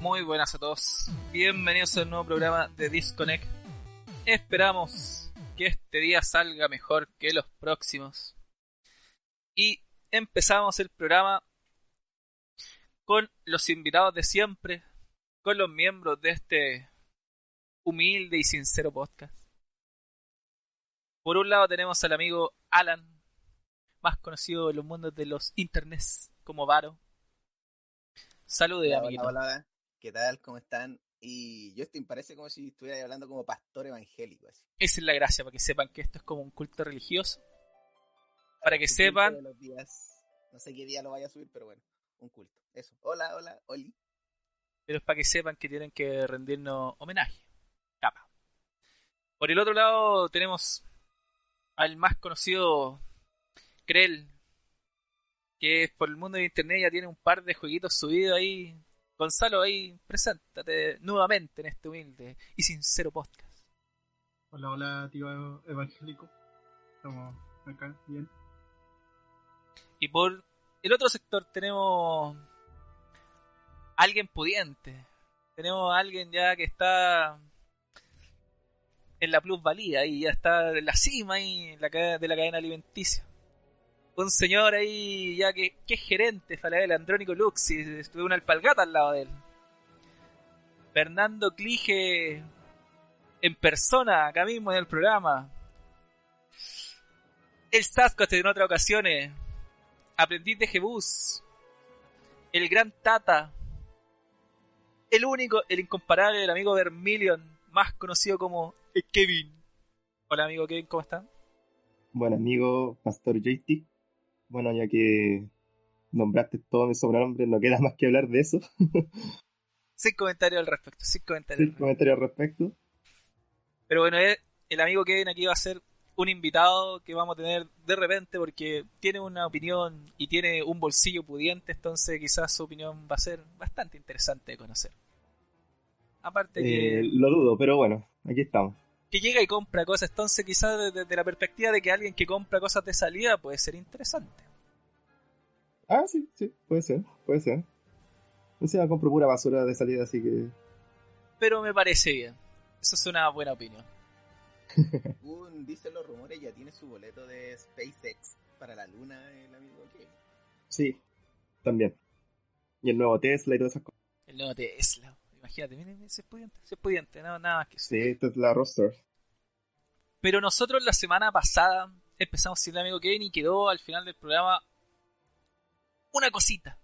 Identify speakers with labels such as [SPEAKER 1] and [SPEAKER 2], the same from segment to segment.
[SPEAKER 1] Muy buenas a todos. Bienvenidos al nuevo programa de Disconnect. Esperamos que este día salga mejor que los próximos. Y empezamos el programa con los invitados de siempre, con los miembros de este humilde y sincero podcast. Por un lado tenemos al amigo Alan, más conocido en los mundos de los internets como Varo. Salude,
[SPEAKER 2] Hola,
[SPEAKER 1] amiguito.
[SPEAKER 2] hola, hola. ¿Qué tal? ¿Cómo están? Y Justin parece como si estuviera hablando como pastor evangélico. Así.
[SPEAKER 1] Esa es la gracia, para que sepan que esto es como un culto religioso. Para que sepan,
[SPEAKER 2] de los días. No sé qué día lo vaya a subir, pero bueno, un culto. Eso. Hola, hola, Oli.
[SPEAKER 1] pero es para que sepan que tienen que rendirnos homenaje. Capa. Por el otro lado tenemos al más conocido Krell, que por el mundo de internet ya tiene un par de jueguitos subidos ahí. Gonzalo, ahí, preséntate nuevamente en este humilde y sincero podcast.
[SPEAKER 3] Hola, hola, tío evangélico. Estamos acá, bien.
[SPEAKER 1] Y por el otro sector tenemos alguien pudiente. Tenemos a alguien ya que está en la plusvalía y ya está en la cima ahí de la cadena alimenticia. Un señor ahí ya que, que es gerente, Falabella, Andrónico Lux, y estuve una alpalgata al lado de él. Fernando Clige en persona, acá mismo en el programa. El Sasquatch en otras ocasiones. Aprendiz de Jebus. El gran Tata. El único, el incomparable, el amigo Vermilion, más conocido como Kevin. Hola amigo Kevin, ¿cómo están?
[SPEAKER 4] Buen amigo, Pastor JT. Bueno, ya que nombraste todos mis sobrenombres, no queda más que hablar de eso.
[SPEAKER 1] Sin comentarios al respecto, sin comentarios.
[SPEAKER 4] Sin
[SPEAKER 1] al
[SPEAKER 4] comentario al respecto.
[SPEAKER 1] Pero bueno, eh, el amigo Kevin aquí va a ser un invitado que vamos a tener de repente porque tiene una opinión y tiene un bolsillo pudiente, entonces quizás su opinión va a ser bastante interesante de conocer. Aparte que...
[SPEAKER 4] Eh, lo dudo, pero bueno, aquí estamos.
[SPEAKER 1] Que llega y compra cosas. Entonces, quizás desde la perspectiva de que alguien que compra cosas de salida puede ser interesante.
[SPEAKER 4] Ah, sí, sí, puede ser, puede ser. Encima compro pura basura de salida, así que...
[SPEAKER 1] Pero me parece bien. Eso es una buena opinión.
[SPEAKER 2] Un, dicen los rumores, ya tiene su boleto de SpaceX para la luna, el amigo Kevin.
[SPEAKER 4] Sí, también. Y el nuevo Tesla y todas esas cosas.
[SPEAKER 1] El nuevo Tesla. Imagínate, miren, es pudiente, es pudiente, no, nada más que eso.
[SPEAKER 4] Sí, esta es la roster.
[SPEAKER 1] Pero nosotros la semana pasada empezamos sin el amigo Kevin y quedó al final del programa una cosita.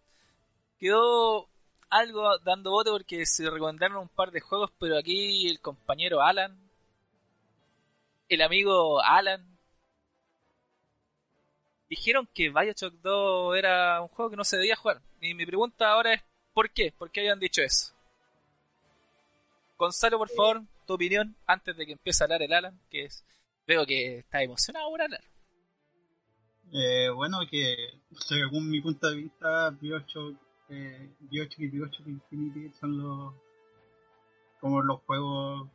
[SPEAKER 1] Quedó algo dando bote porque se recomendaron un par de juegos, pero aquí el compañero Alan, el amigo Alan, dijeron que Bioshock 2 era un juego que no se debía jugar. Y mi pregunta ahora es, ¿por qué? ¿Por qué habían dicho eso? Gonzalo, por favor, tu opinión antes de que empiece a hablar el Alan, que es veo que está emocionado por hablar.
[SPEAKER 3] Eh, bueno, que según mi punto de vista, Bioshock, eh, Bioshock y Bioshock Infinity son los como los juegos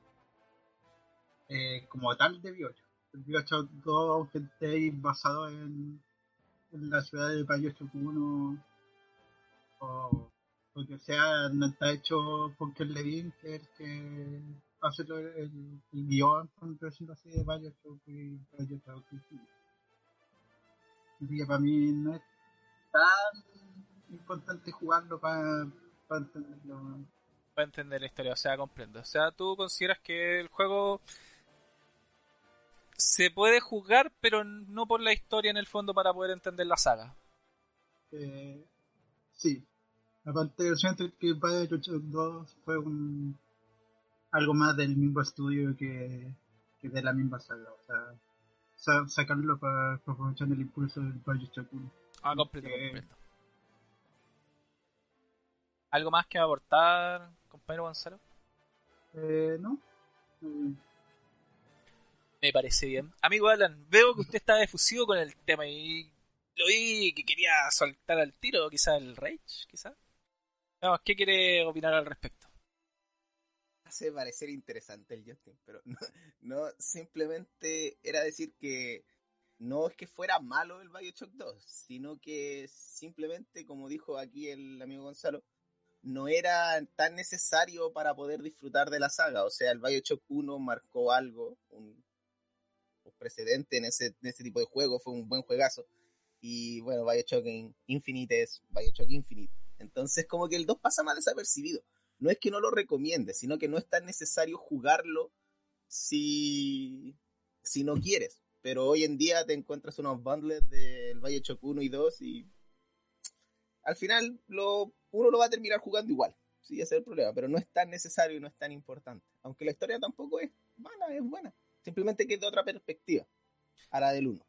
[SPEAKER 3] eh, como tal de Bioshock. Bioshock 2, aunque esté basado en, en la ciudad de Bioshock 1 o lo que sea, no está hecho por Ken Levine, que es el que hace lo- el, el guion, por decirlo así, de Bioshock y Bioshock. Así que para mí no es tan importante jugarlo para, para entenderlo.
[SPEAKER 1] Para entender la historia, o sea, comprendo. O sea, tú consideras que el juego se puede jugar, pero no por la historia en el fondo para poder entender la saga.
[SPEAKER 3] Eh, sí. Aparte, yo siento que Bioshock 2 fue un, algo más del mismo estudio que, que de la misma saga. O sea, sa- sacarlo para, para aprovechar el impulso del Bioshock 1.
[SPEAKER 1] Ah,
[SPEAKER 3] Eh.
[SPEAKER 1] comprendo. ¿Algo más que aportar, compañero Gonzalo?
[SPEAKER 3] Eh, ¿no?
[SPEAKER 1] Me parece bien. Amigo Alan, veo que usted está efusivo con el tema y lo vi que quería soltar al tiro, quizá el Rage, quizá. ¿Qué quiere opinar al respecto?
[SPEAKER 2] Hace parecer interesante el Justin, pero no, no, simplemente era decir que no es que fuera malo el Bioshock 2, sino que simplemente, como dijo aquí el amigo Gonzalo, no era tan necesario para poder disfrutar de la saga. O sea, el Bioshock 1 marcó algo, un, precedente en ese, en ese tipo de juego, fue un buen juegazo. Y bueno, Bioshock Infinite es Bioshock Infinite. Entonces, como que el 2 pasa más desapercibido. No es que no lo recomiende, sino que no es tan necesario jugarlo si, si no quieres. Pero hoy en día te encuentras unos bundles del Bioshock 1 y 2 y al final lo, uno lo va a terminar jugando igual. Sí, ese es el problema, pero no es tan necesario y no es tan importante. Aunque la historia tampoco es mala, es buena. Simplemente que es de otra perspectiva a la del 1.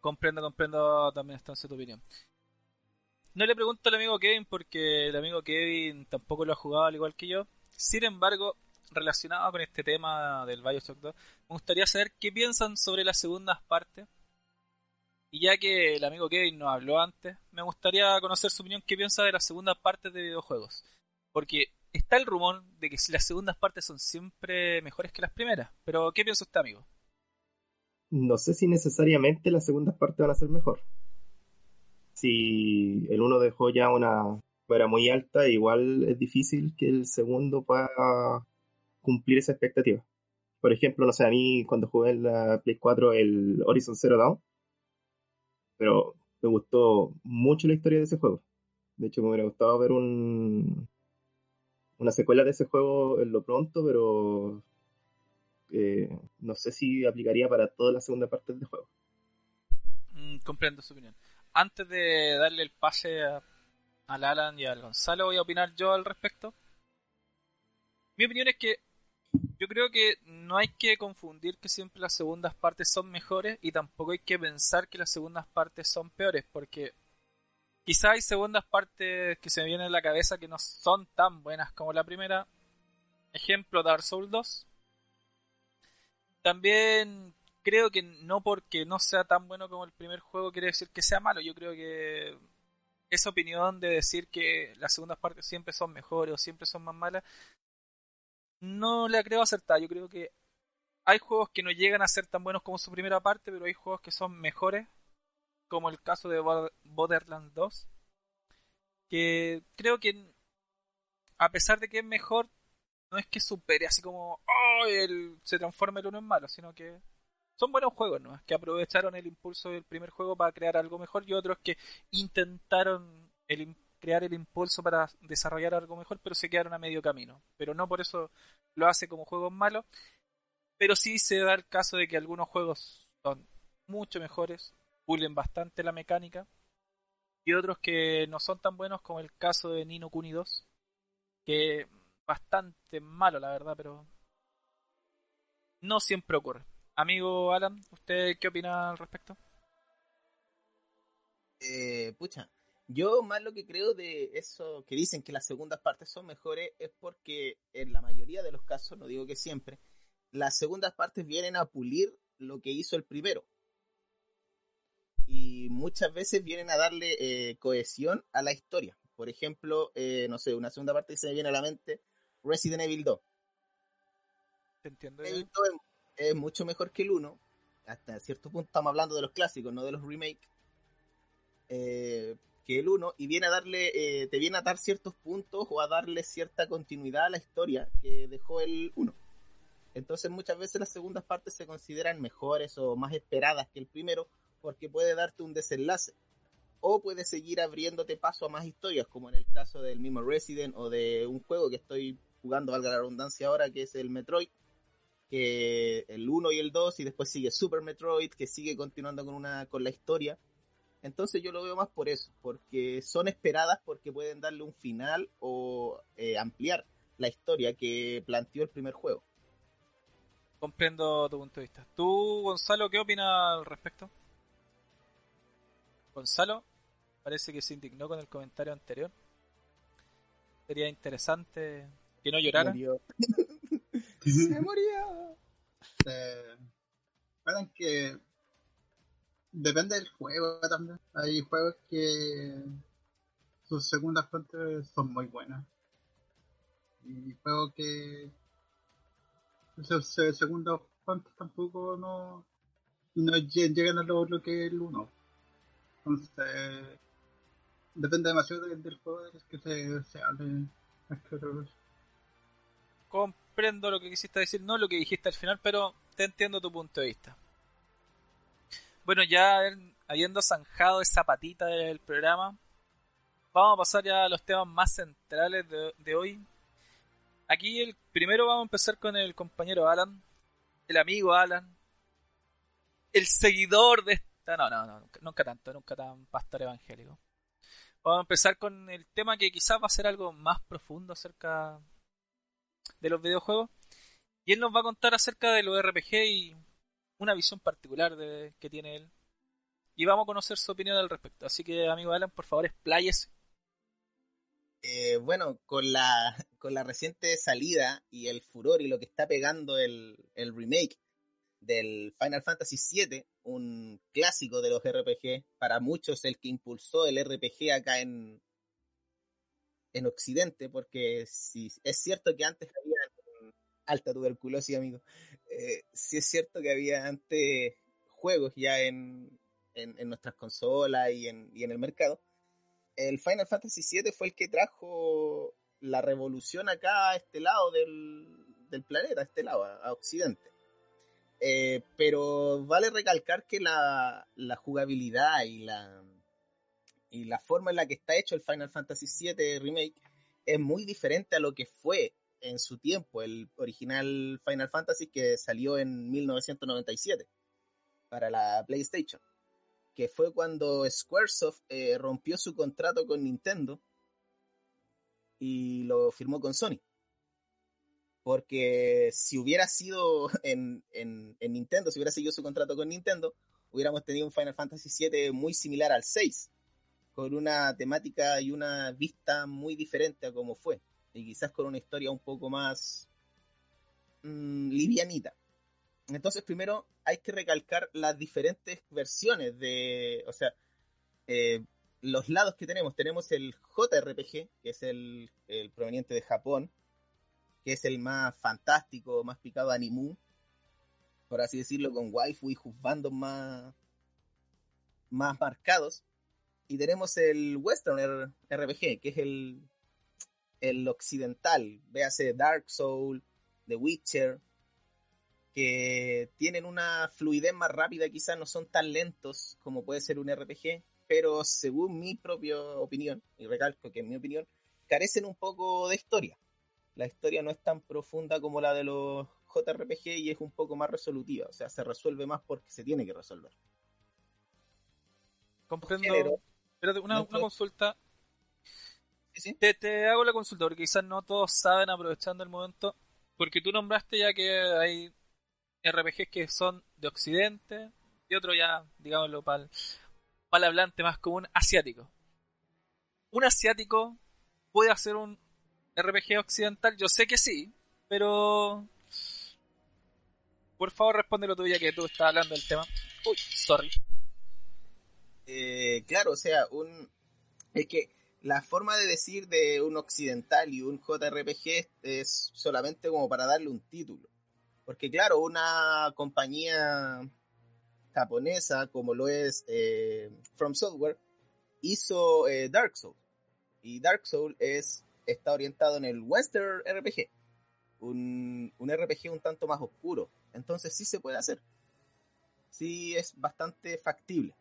[SPEAKER 1] Comprendo, comprendo también esta tu opinión. No le pregunto al amigo Kevin porque el amigo Kevin tampoco lo ha jugado al igual que yo. Sin embargo, relacionado con este tema del Bioshock 2, me gustaría saber qué piensan sobre las segundas partes. Y ya que el amigo Kevin nos habló antes, me gustaría conocer su opinión, qué piensa de las segundas partes de videojuegos. Porque está el rumor de que las segundas partes son siempre mejores que las primeras. Pero, ¿qué piensa usted, amigo?
[SPEAKER 4] No sé si necesariamente las segundas partes van a ser mejor. Si el uno dejó ya una fuera muy alta, igual es difícil que el segundo pueda cumplir esa expectativa. Por ejemplo, no sé, a mí cuando jugué en la Play 4 el Horizon Zero Dawn, pero me gustó mucho la historia de ese juego. De hecho, me hubiera gustado ver un, una secuela de ese juego en lo pronto, pero eh, no sé si aplicaría para toda la segunda parte del juego.
[SPEAKER 1] Mm, comprendo su opinión. Antes de darle el pase a, al Alan y al Gonzalo, voy a opinar yo al respecto. Mi opinión es que yo creo que no hay que confundir que siempre las segundas partes son mejores y tampoco hay que pensar que las segundas partes son peores, porque quizá hay segundas partes que se me vienen a la cabeza que no son tan buenas como la primera. Ejemplo, Dark Souls 2. También creo que no porque no sea tan bueno como el primer juego quiere decir que sea malo. Yo creo que esa opinión de decir que las segundas partes siempre son mejores o siempre son más malas no la creo acertada. Yo creo que hay juegos que no llegan a ser tan buenos como su primera parte, pero hay juegos que son mejores, como el caso de Borderlands 2, que creo que a pesar de que es mejor, no es que supere así como el, se transforme el uno en malo, sino que son buenos juegos, ¿no? Que aprovecharon el impulso del primer juego para crear algo mejor y otros que intentaron el, crear el impulso para desarrollar algo mejor, pero se quedaron a medio camino. Pero no por eso lo hace como juegos malos. Pero sí se da el caso de que algunos juegos son mucho mejores, pulen bastante la mecánica, y otros que no son tan buenos como el caso de Nino Kuni 2, que bastante malo la verdad, pero no siempre ocurre. Amigo Alan, ¿usted qué opina al respecto?
[SPEAKER 2] Eh, pucha, yo más lo que creo de eso que dicen que las segundas partes son mejores es porque en la mayoría de los casos, no digo que siempre, las segundas partes vienen a pulir lo que hizo el primero. Y muchas veces vienen a darle eh, cohesión a la historia. Por ejemplo, eh, no sé, una segunda parte que se me viene a la mente, Resident Evil 2.
[SPEAKER 1] ¿Te entiendo?
[SPEAKER 2] Evil 2 es, es, mucho mejor que el 1. Hasta cierto punto estamos hablando de los clásicos, no de los remakes. Eh, que el 1 y viene a darle, eh, te viene a dar ciertos puntos o a darle cierta continuidad a la historia que dejó el 1. Entonces muchas veces las segundas partes se consideran mejores o más esperadas que el primero porque puede darte un desenlace o puede seguir abriéndote paso a más historias como en el caso del mismo Resident o de un juego que estoy jugando, valga la redundancia ahora, que es el Metroid, que el 1 y el 2 y después sigue Super Metroid que sigue continuando con, una, con la historia entonces yo lo veo más por eso, porque son esperadas porque pueden darle un final o eh, ampliar la historia que planteó el primer juego.
[SPEAKER 1] Comprendo tu punto de vista. ¿Tú, Gonzalo, qué opinas al respecto? Gonzalo, parece que se indignó con el comentario anterior. Sería interesante que no llorara.
[SPEAKER 2] Se moría.
[SPEAKER 3] Eh, que depende del juego también. Hay juegos que sus segundas fuentes son muy buenas. Y juegos que sus segundas fuentes tampoco no, no llegan a lo, que es el uno. Entonces, depende demasiado del, del juego es que se, se hable que.
[SPEAKER 1] Lo que quisiste decir, no lo que dijiste al final, pero te entiendo tu punto de vista. Bueno, ya habiendo zanjado esa patita del programa, vamos a pasar ya a los temas más centrales de, hoy. Aquí el primero vamos a empezar con el compañero Alan, el amigo Alan, el seguidor de esta... No, no, no, nunca tanto, nunca tan pastor evangélico. Vamos a empezar con el tema que quizás va a ser algo más profundo acerca de los videojuegos. Y él nos va a contar acerca de los RPG y una visión particular que tiene él. Y vamos a conocer su opinión al respecto. Así que, amigo Alan, por favor, expláyese.
[SPEAKER 2] Eh, bueno, con la, con la reciente salida y el furor y lo que está pegando el, el remake del Final Fantasy VII, un clásico de los RPG, para muchos el que impulsó el RPG acá en, en Occidente, porque si es cierto que antes había alta tuberculosis, amigo, eh, sí es cierto que había antes juegos ya en, en, nuestras consolas y en, y en el mercado, el Final Fantasy VII fue el que trajo la revolución acá a este lado del, del planeta, a este lado, a, a Occidente. Eh, pero vale recalcar que la, la, jugabilidad y la, y la forma en la que está hecho el Final Fantasy VII Remake es muy diferente a lo que fue en su tiempo el original Final Fantasy que salió en 1997 para la PlayStation que fue cuando Squaresoft eh, rompió su contrato con Nintendo y lo firmó con Sony. Porque si hubiera sido en, en, en, Nintendo, si hubiera seguido su contrato con Nintendo, hubiéramos tenido un Final Fantasy VII muy similar al 6, con una temática y una vista muy diferente a como fue, y quizás con una historia un poco más mmm, livianita. Entonces, primero hay que recalcar las diferentes versiones de, o sea, eh, los lados que tenemos. Tenemos el JRPG, que es el, el, proveniente de Japón, que es el más fantástico, más picado animu, por así decirlo, con waifu y juzbandos más, más marcados. Y tenemos el Western RPG, que es el, el occidental, véase Dark Soul, The Witcher, que tienen una fluidez más rápida, quizás no son tan lentos como puede ser un RPG, pero según mi propia opinión, y recalco que en mi opinión, carecen un poco de historia. La historia no es tan profunda como la de los JRPG y es un poco más resolutiva, o sea, se resuelve más porque se tiene que resolver.
[SPEAKER 1] Comprendo. Una consulta. Te, te, hago la consulta porque quizás no todos saben aprovechando el momento. Porque tú nombraste ya que hay RPGs que son de Occidente y otro ya, digámoslo, para el, para el hablante más común, asiático. ¿Un asiático puede hacer un RPG occidental? Yo sé que sí, pero... Por favor, respóndelo tú ya que tú estás hablando del tema. Uy, sorry.
[SPEAKER 2] Eh, claro, o sea, un... Es que la forma de decir de un occidental y un JRPG es solamente como para darle un título. Porque claro, una compañía japonesa como lo es eh, From Software hizo eh, Dark Souls. Y Dark Souls es, está orientado en el Western RPG. Un, un RPG un tanto más oscuro. Entonces sí se puede hacer. Sí es bastante factible.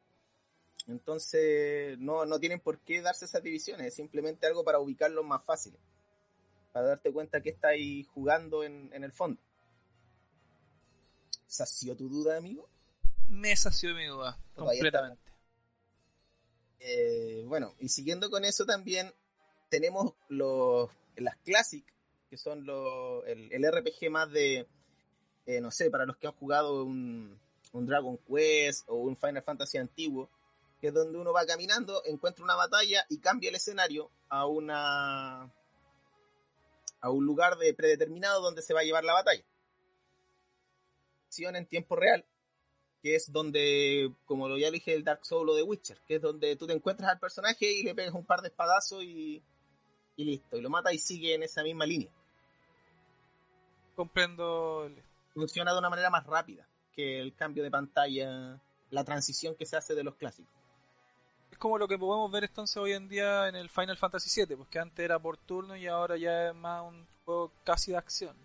[SPEAKER 2] Entonces no, no tienen por qué darse esas divisiones. Es simplemente algo para ubicarlos más fáciles. Para darte cuenta que estáis jugando en, en el fondo. ¿Sació tu duda, amigo?
[SPEAKER 1] Me sació mi duda, completamente.
[SPEAKER 2] Eh, bueno, y siguiendo con eso también, tenemos los, las Classic, que son los, el, el RPG más de, eh, no sé, para los que han jugado un, un, Dragon Quest o un Final Fantasy antiguo, que es donde uno va caminando, encuentra una batalla y cambia el escenario a una a un lugar de predeterminado donde se va a llevar la batalla en tiempo real, que es donde, como lo ya dije, el Dark Souls o de Witcher, que es donde tú te encuentras al personaje y le pegas un par de espadazos y, y listo, y lo mata y sigue en esa misma línea.
[SPEAKER 1] Comprendo.
[SPEAKER 2] Funciona de una manera más rápida que el cambio de pantalla, la transición que se hace de los clásicos.
[SPEAKER 1] Es como lo que podemos ver entonces hoy en día en el Final Fantasy VII, pues que antes era por turno y ahora ya es más un juego casi de acción.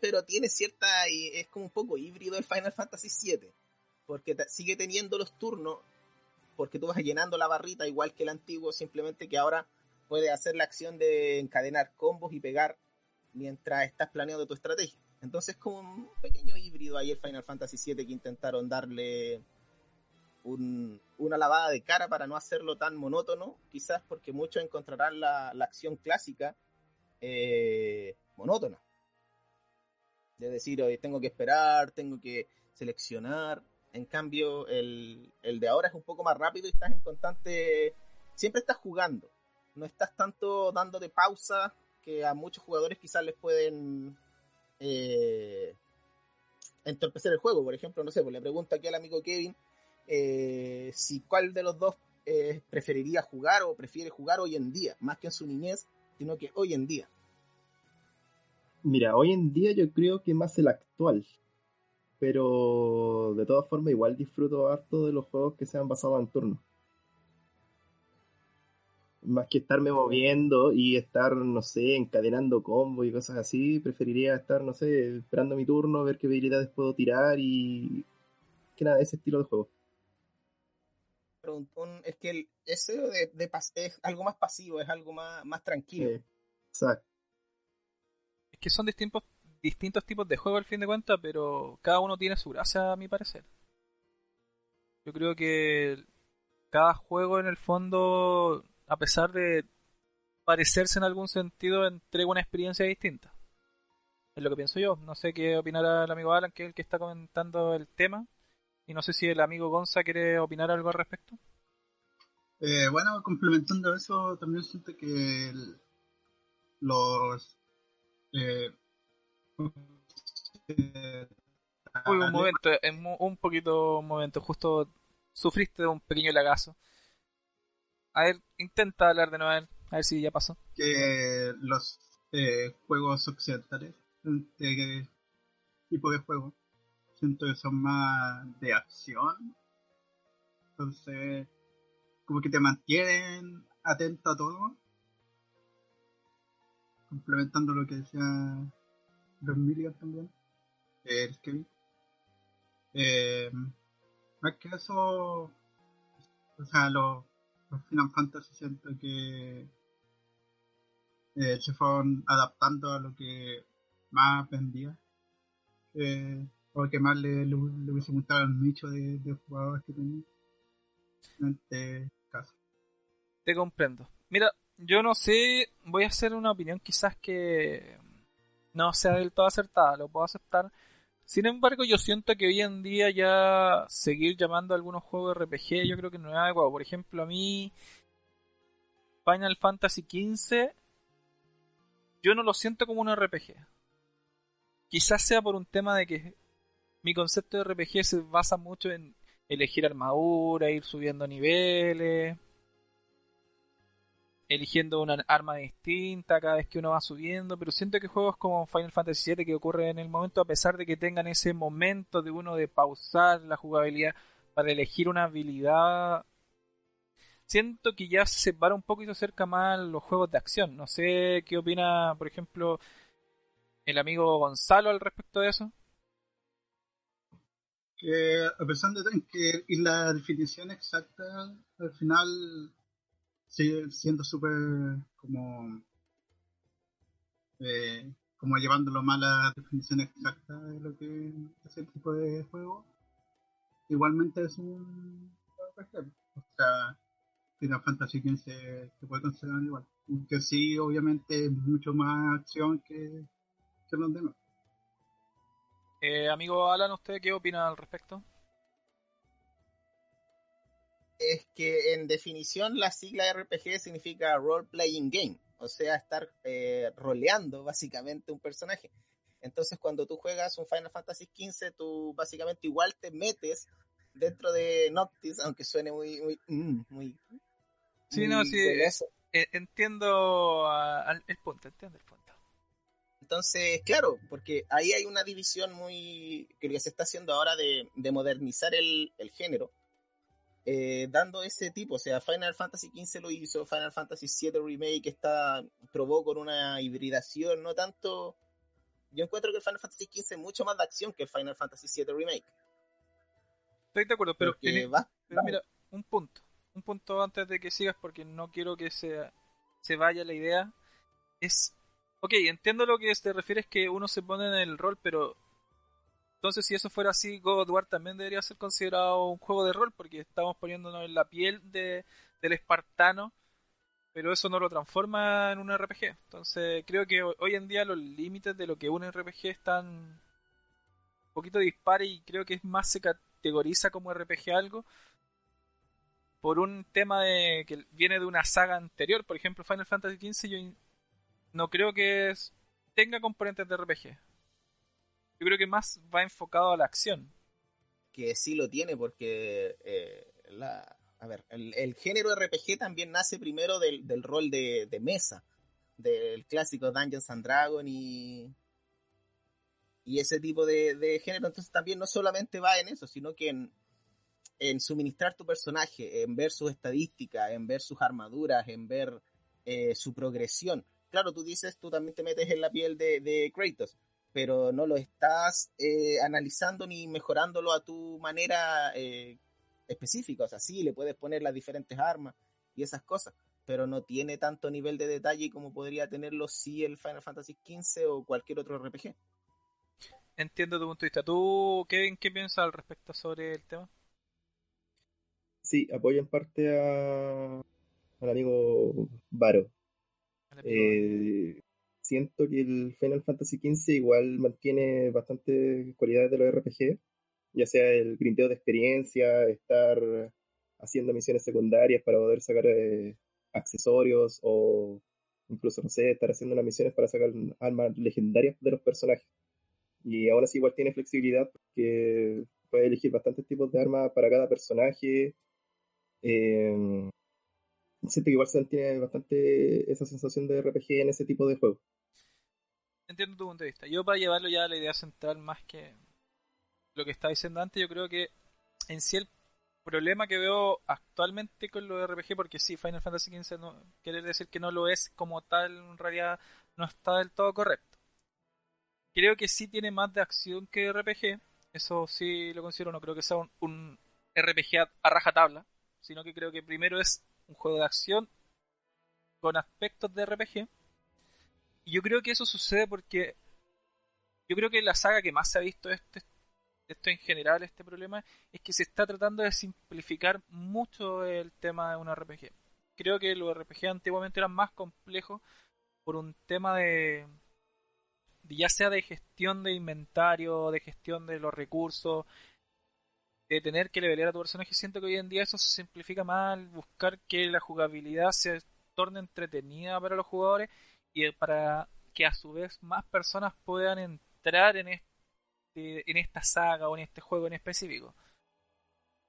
[SPEAKER 2] Pero tiene cierta. es como un poco híbrido el Final Fantasy VII. Porque sigue teniendo los turnos. Porque tú vas llenando la barrita igual que el antiguo, simplemente que ahora puedes hacer la acción de encadenar combos y pegar mientras estás planeando tu estrategia. Entonces, como un pequeño híbrido ahí el Final Fantasy VII que intentaron darle un- una lavada de cara para no hacerlo tan monótono, quizás porque muchos encontrarán la, la acción clásica eh, monótona. De decir, hoy tengo que esperar, tengo que seleccionar. En cambio, el, el de ahora es un poco más rápido y estás en constante. Siempre estás jugando. No estás tanto dando de pausa que a muchos jugadores quizás les pueden eh, entorpecer el juego. Por ejemplo, no sé, pues le pregunto aquí al amigo Kevin eh, si cuál de los dos eh, preferiría jugar o prefiere jugar hoy en día, más que en su niñez, sino que hoy en día.
[SPEAKER 4] Mira, hoy en día yo creo que más el actual. Pero de todas formas igual disfruto harto de los juegos que sean basados en turno. Más que estarme moviendo y estar, no sé, encadenando combos y cosas así, preferiría estar, no sé, esperando mi turno, ver qué habilidades puedo tirar y... Que nada, ese estilo de juego.
[SPEAKER 2] Pero un- un- es que el, ese de, de pas- es algo más pasivo, es algo más, más tranquilo.
[SPEAKER 4] Exacto.
[SPEAKER 1] Es que son distintos, distintos tipos de juego al fin de cuentas, pero cada uno tiene su gracia a mi parecer. Yo creo que cada juego en el fondo, a pesar de parecerse en algún sentido, entrega una experiencia distinta. Es lo que pienso yo. No sé qué opinará el amigo Alan, que es el que está comentando el tema. Y no sé si el amigo Gonza quiere opinar algo al respecto.
[SPEAKER 3] Eh, bueno, complementando eso, también siento que el- los... Eh, eh,
[SPEAKER 1] Uy, un momento, un poquito, un momento, justo sufriste de un pequeño lagazo. A ver, intenta hablar de nuevo, a ver, a ver si ya pasó.
[SPEAKER 3] que los eh, juegos occidentales, de qué tipo de juego, siento que son más de acción. Entonces, como que te mantienen atento a todo. Complementando lo que decía Los Milligan también, el Kevin. Eh, más que eso, o sea, los, los Final Fantasy siento que eh, se fueron adaptando a lo que más vendía eh, o que más le, le, hubiese gustado al nicho de, de jugadores que tenía en este caso.
[SPEAKER 1] Te comprendo. Mira, yo no sé, voy a hacer una opinión quizás que no sea del todo acertada, lo puedo aceptar. Sin embargo, yo siento que hoy en día ya seguir llamando a algunos juegos RPG yo creo que no es adecuado. Por ejemplo, a mí Final Fantasy XV yo no lo siento como un RPG. Quizás sea por un tema de que mi concepto de RPG se basa mucho en elegir armadura, ir subiendo niveles, eligiendo una arma distinta cada vez que uno va subiendo, pero siento que juegos como Final Fantasy VII que ocurren en el momento, a pesar de que tengan ese momento de uno de pausar la jugabilidad para elegir una habilidad, siento que ya se separa un poco y se acerca más los juegos de acción. No sé qué opina, por ejemplo, el amigo Gonzalo al respecto de eso.
[SPEAKER 3] Que a pesar de que y la definición exacta al final sigue siendo súper como eh, como llevándolo mal a la definición exacta de lo que es ese tipo de juego igualmente es un RPG. O sea Final Fantasy XV se puede considerar igual. Aunque sí obviamente es mucho más acción que, que los demás
[SPEAKER 1] Eh, amigo Alan, ¿usted qué opina al respecto?
[SPEAKER 2] Es que en definición la sigla RPG significa Role Playing Game, o sea, estar eh, roleando básicamente un personaje. Entonces cuando tú juegas un Final Fantasy XV, tú básicamente igual te metes dentro de Noctis, aunque suene muy... muy, mm, muy
[SPEAKER 1] Sí,
[SPEAKER 2] muy
[SPEAKER 1] no, sí. Eh, entiendo ah, el punto, entiendo el punto.
[SPEAKER 2] Entonces, claro, porque ahí hay una división muy que se está haciendo ahora de, de modernizar el, el género. eh, dando ese tipo. O sea, Final Fantasy XV lo hizo, Final Fantasy VII Remake está, probó con una hibridación, no tanto... Yo encuentro que Final Fantasy XV es mucho más de acción que Final Fantasy VII Remake.
[SPEAKER 1] Estoy de acuerdo, pero, en-
[SPEAKER 2] va-
[SPEAKER 1] pero mira, un punto. Un punto antes de que sigas porque no quiero que se, se vaya la idea. Es... Ok, entiendo lo que te refieres que uno se pone en el rol, pero... Entonces si eso fuera así, God War también debería ser considerado un juego de rol porque estamos poniéndonos en la piel de, del espartano, pero eso no lo transforma en un RPG. Entonces creo que ho- hoy en día los límites de lo que un RPG están un poquito dispares y creo que es más se categoriza como RPG algo por un tema de que viene de una saga anterior. Por ejemplo, Final Fantasy XV no creo que es- tenga componentes de RPG. Yo creo que más va enfocado a la acción.
[SPEAKER 2] que sí lo tiene porque eh, la, a ver, el, género RPG también nace primero del, rol de, mesa, del clásico Dungeons and Dragons y, y ese tipo de, género. Entonces también no solamente va en eso, sino que en, en suministrar tu personaje, en ver sus estadísticas, en ver sus armaduras, en ver eh, su progresión. Claro, tú dices, tú también te metes en la piel de, de Kratos, pero no lo estás eh, analizando ni mejorándolo a tu manera eh, específica. O sea, sí, le puedes poner las diferentes armas y esas cosas, pero no tiene tanto nivel de detalle como podría tenerlo si el Final Fantasy XV o cualquier otro RPG.
[SPEAKER 1] Entiendo tu punto de vista. ¿Tú, Kevin, qué piensas al respecto sobre el tema?
[SPEAKER 4] Sí, apoyo en parte a, al amigo Varo. Eh, siento que el Final Fantasy XV igual mantiene bastantes cualidades de los RPG, ya sea el grindeo de experiencia, estar haciendo misiones secundarias para poder sacar eh, accesorios o incluso, no sé, estar haciendo unas misiones para sacar armas legendarias de los personajes. Y aún así igual tiene flexibilidad porque puede elegir bastantes tipos de armas para cada personaje. Eh, siento que igual se mantiene bastante esa sensación de RPG en ese tipo de juegos.
[SPEAKER 1] Entiendo tu punto de vista. Yo para llevarlo ya a la idea central más que lo que estaba diciendo antes, yo creo que en sí el problema que veo actualmente con los RPG, porque sí, Final Fantasy XV no quiere decir que no lo es como tal, en realidad no está del todo correcto. Creo que sí tiene más de acción que RPG, eso sí lo considero, no creo que sea un, un RPG a, a rajatabla, sino que creo que primero es un juego de acción con aspectos de RPG. Y yo creo que eso sucede porque yo creo que la saga que más se ha visto este, esto en general, este problema, es que se está tratando de simplificar mucho el tema de un RPG. Creo que los RPG antiguamente eran más complejos por un tema de, de ya sea de gestión de inventario, de gestión de los recursos, de tener que levelear a tu personaje. Siento que hoy en día eso se simplifica más al buscar que la jugabilidad se torne entretenida para los jugadores y para que a su vez más personas puedan entrar en este, en esta saga o en este juego en específico.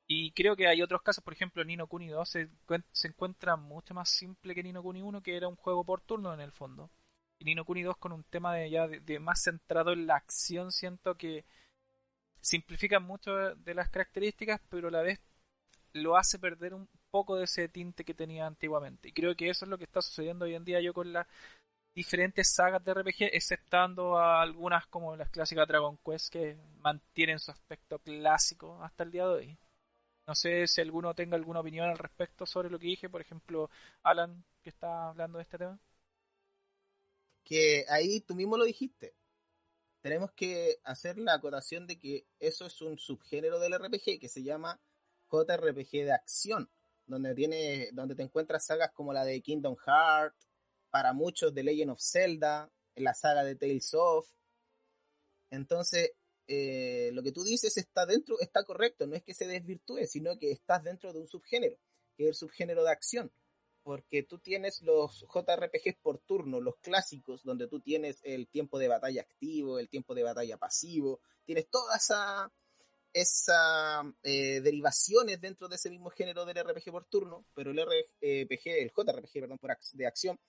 [SPEAKER 1] Y creo que hay otros casos, por ejemplo, Nino Kuni 2 se, se encuentra mucho más simple que Nino Kuni 1, que era un juego por turno en el fondo. Y Nino Kuni 2 con un tema de ya de, de más centrado en la acción, siento que simplifica mucho de las características, pero a la vez lo hace perder un poco de ese tinte que tenía antiguamente. Y creo que eso es lo que está sucediendo hoy en día yo con las diferentes sagas de RPG, exceptando a algunas como las clásicas Dragon Quest que mantienen su aspecto clásico hasta el día de hoy. No sé si alguno tenga alguna opinión al respecto sobre lo que dije, por ejemplo, Alan, que está hablando de este tema.
[SPEAKER 2] Que ahí tú mismo lo dijiste. Tenemos que hacer la acotación de que eso es un subgénero del RPG que se llama JRPG de acción, donde tiene, donde te encuentras sagas como la de Kingdom Hearts, para muchos de Legend of Zelda, la saga de Tales of. Entonces, eh, lo que tú dices está dentro, está correcto, no es que se desvirtúe, sino que estás dentro de un subgénero, que es el subgénero de acción. Porque tú tienes los JRPGs por turno, los clásicos, donde tú tienes el tiempo de batalla activo, el tiempo de batalla pasivo, tienes toda esa, esa eh, derivaciones dentro de ese mismo género del RPG por turno, pero el RPG, el JRPG, perdón, por de acción,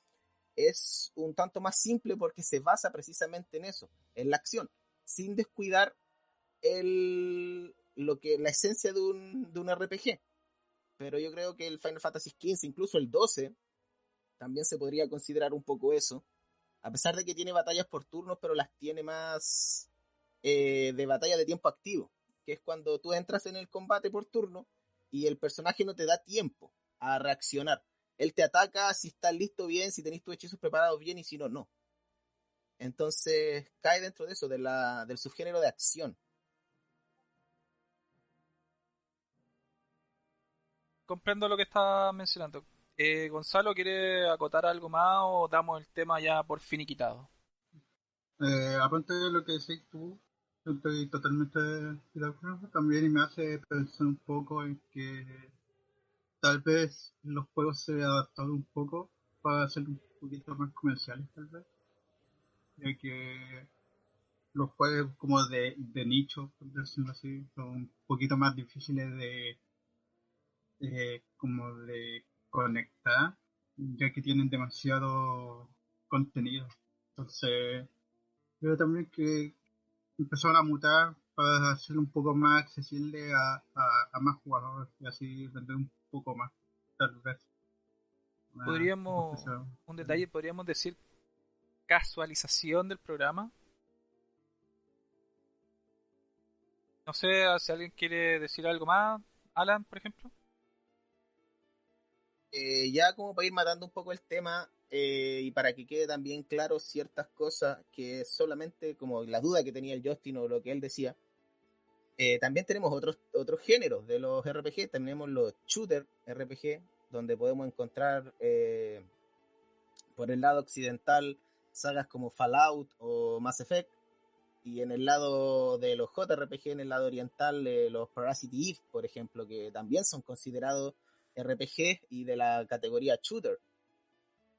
[SPEAKER 2] es un tanto más simple porque se basa precisamente en eso, en la acción, sin descuidar el, lo que, la esencia de un, de un RPG. Pero yo creo que el Final Fantasy XV, incluso el 12, también se podría considerar un poco eso. A pesar de que tiene batallas por turnos, pero las tiene más eh, de batalla de tiempo activo, que es cuando tú entras en el combate por turno y el personaje no te da tiempo a reaccionar. Él te ataca si estás listo bien, si tenéis tus hechizos preparados bien y si no, no. Entonces cae dentro de eso, de la, del subgénero de acción.
[SPEAKER 1] Comprendo lo que está mencionando. Eh, Gonzalo, ¿quiere acotar algo más o damos el tema ya por finiquitado?
[SPEAKER 3] Eh, aparte de lo que decís tú, estoy totalmente de acuerdo también y me hace pensar un poco en que tal vez los juegos se adaptado un poco para ser un poquito más comerciales, tal vez. Ya que los juegos como de, de nicho, por decirlo así, son un poquito más difíciles de, como de conectar, ya que tienen demasiado contenido. Entonces, creo también que empezaron a mutar para hacerlo un poco más accesible a, a, más jugadores y así vender un poco más, tal vez.
[SPEAKER 1] Podríamos, un detalle, podríamos decir casualización del programa. No sé si alguien quiere decir algo más, Alan, por ejemplo.
[SPEAKER 2] Eh, ya como para ir matando un poco el tema eh, y para que quede también claro ciertas cosas que solamente como la duda que tenía el Justin o lo que él decía, eh, también tenemos otros, otros géneros de los RPG, tenemos los shooter RPG, donde podemos encontrar por el lado occidental sagas como Fallout o Mass Effect, y en el lado de los JRPG, en el lado oriental, los Parasite Eve, por ejemplo, que también son considerados RPG y de la categoría shooter.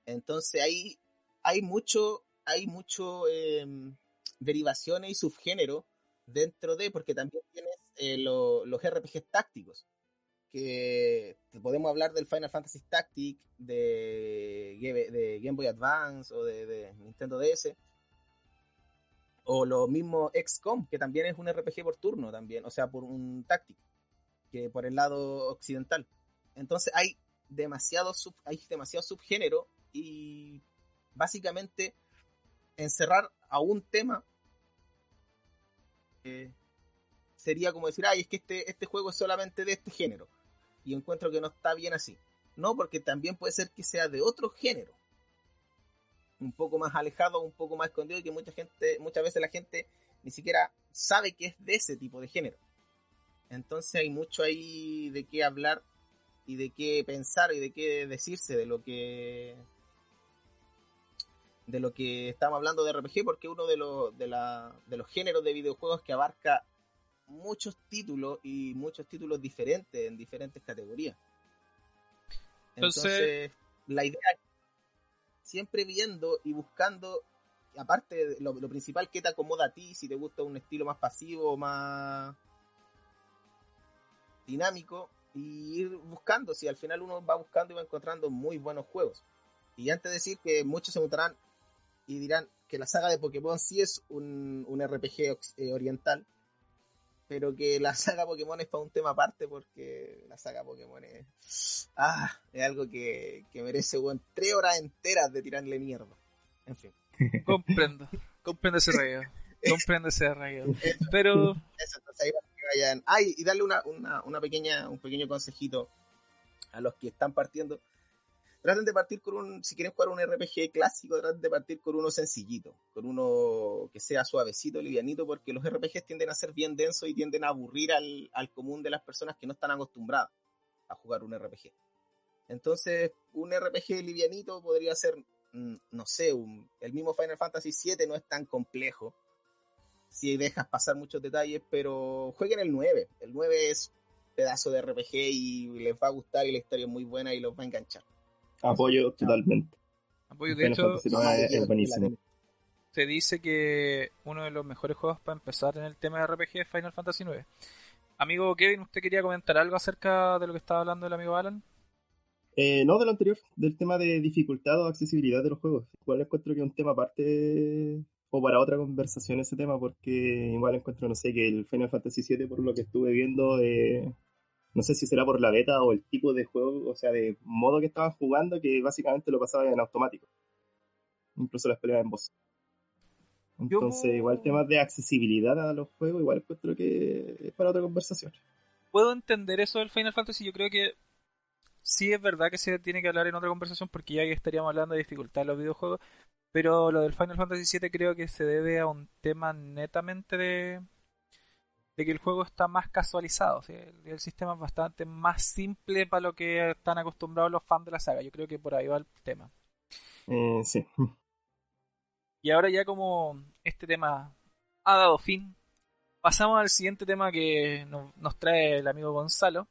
[SPEAKER 2] Entonces ahí hay mucho, hay mucho em, derivaciones y subgénero dentro de, porque también tienes eh, los RPG tácticos, que podemos hablar del Final Fantasy Tactic, de, de Game Boy Advance o de, Nintendo DS, o lo mismo XCOM, que también es un RPG por turno también, o sea, por un táctico, que por el lado occidental. Entonces hay demasiado, sub, hay demasiado subgénero y básicamente encerrar a un tema eh, sería como decir, ay, es que este, este juego es solamente de este género. Y encuentro que no está bien así. No, porque también puede ser que sea de otro género. Un poco más alejado, un poco más escondido y que mucha gente, muchas veces la gente ni siquiera sabe que es de ese tipo de género. Entonces hay mucho ahí de qué hablar y de qué pensar y de qué decirse de lo que de lo que estamos hablando de RPG porque uno de, los de, la, de los géneros de videojuegos que abarca muchos títulos y muchos títulos diferentes en diferentes categorías. Entonces, la idea es siempre viendo y buscando, aparte de lo, lo, principal que te acomoda a ti, si te gusta un estilo más pasivo, más dinámico, y ir buscando, si al final uno va buscando y va encontrando muy buenos juegos. Y antes de decir que muchos se mutarán y dirán que la saga de Pokémon sí es un, un RPG eh, oriental, pero que la saga Pokémon es para un tema aparte porque la saga Pokémon es, ah, es algo que, que merece bueno, tres horas enteras de tirarle mierda. En fin.
[SPEAKER 1] Comprendo, comprendo ese rayo. Comprende ese rayo. Pero...
[SPEAKER 2] Eso, entonces ahí vayan. Ay, y darle una, una, pequeña, un pequeño consejito a los que están partiendo. Traten de partir con un, si quieren jugar un RPG clásico, traten de partir con uno sencillito, con uno que sea suavecito, livianito, porque los RPGs tienden a ser bien densos y tienden a aburrir al, al común de las personas que no están acostumbradas a jugar un RPG. Entonces, un RPG livianito podría ser, mm, no sé, un, el mismo Final Fantasy VII no es tan complejo, si dejas pasar muchos detalles, pero jueguen el 9. El 9 es pedazo de RPG y les va a gustar y la historia es muy buena y los va a enganchar.
[SPEAKER 4] Apoyo totalmente.
[SPEAKER 1] Apoyo, de hecho, se dice que uno de los mejores juegos para empezar en el tema de RPG es Final Fantasy 9. Amigo Kevin, ¿usted quería comentar algo acerca de lo que estaba hablando el amigo Alan?
[SPEAKER 4] Eh, no, de lo anterior, del tema de dificultad o accesibilidad de los juegos. Igual encuentro que es un tema aparte o para otra conversación ese tema, porque igual encuentro, no sé, que el Final Fantasy VII, por lo que estuve viendo, eh, No sé si será por la beta o el tipo de juego, o sea, de modo que estaban jugando, que básicamente lo pasaba en automático. Incluso las peleas en voz. Entonces, igual temas de accesibilidad a los juegos, igual encuentro que es para otra conversación.
[SPEAKER 1] Puedo entender eso del Final Fantasy, yo creo que sí es verdad que se tiene que hablar en otra conversación porque ya estaríamos hablando de dificultad en los videojuegos, pero lo del Final Fantasy VII creo que se debe a un tema netamente de, de que el juego está más casualizado. El, sistema es bastante más simple para lo que están acostumbrados los fans de la saga. Yo creo que por ahí va el tema.
[SPEAKER 4] Eh, sí.
[SPEAKER 1] Y ahora ya como este tema ha dado fin, pasamos al siguiente tema que nos, trae el amigo Gonzalo.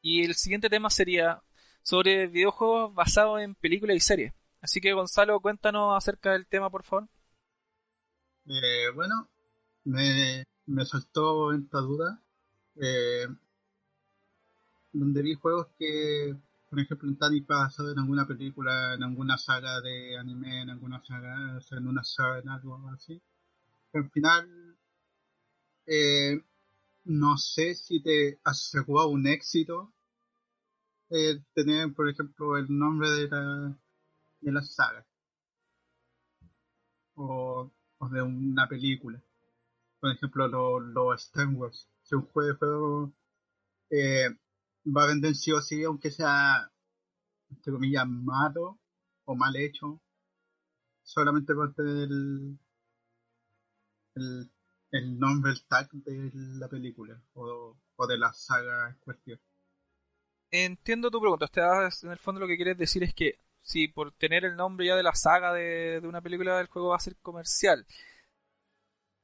[SPEAKER 1] Y el siguiente tema sería sobre videojuegos basados en películas y series. Así que Gonzalo, cuéntanos acerca del tema, por favor.
[SPEAKER 3] Eh, bueno, me, me saltó esta duda. Eh, donde vi juegos que, por ejemplo, están basados en alguna película, en alguna saga de anime, en alguna saga, o sea, en una saga, en algo así. Al final, eh, no sé si te asegura un éxito eh, tener, por ejemplo, el nombre de la, de la saga o de una película por ejemplo, los lo Star Wars. Si un juego eh, va a vender sí o sí, aunque sea, entre comillas, malo o mal hecho, solamente por tener el, el, nombre, el tag de la película o, de la saga en cuestión.
[SPEAKER 1] Entiendo tu pregunta. en el fondo lo que quieres decir es que si por tener el nombre ya de la saga de, de una película, el juego va a ser comercial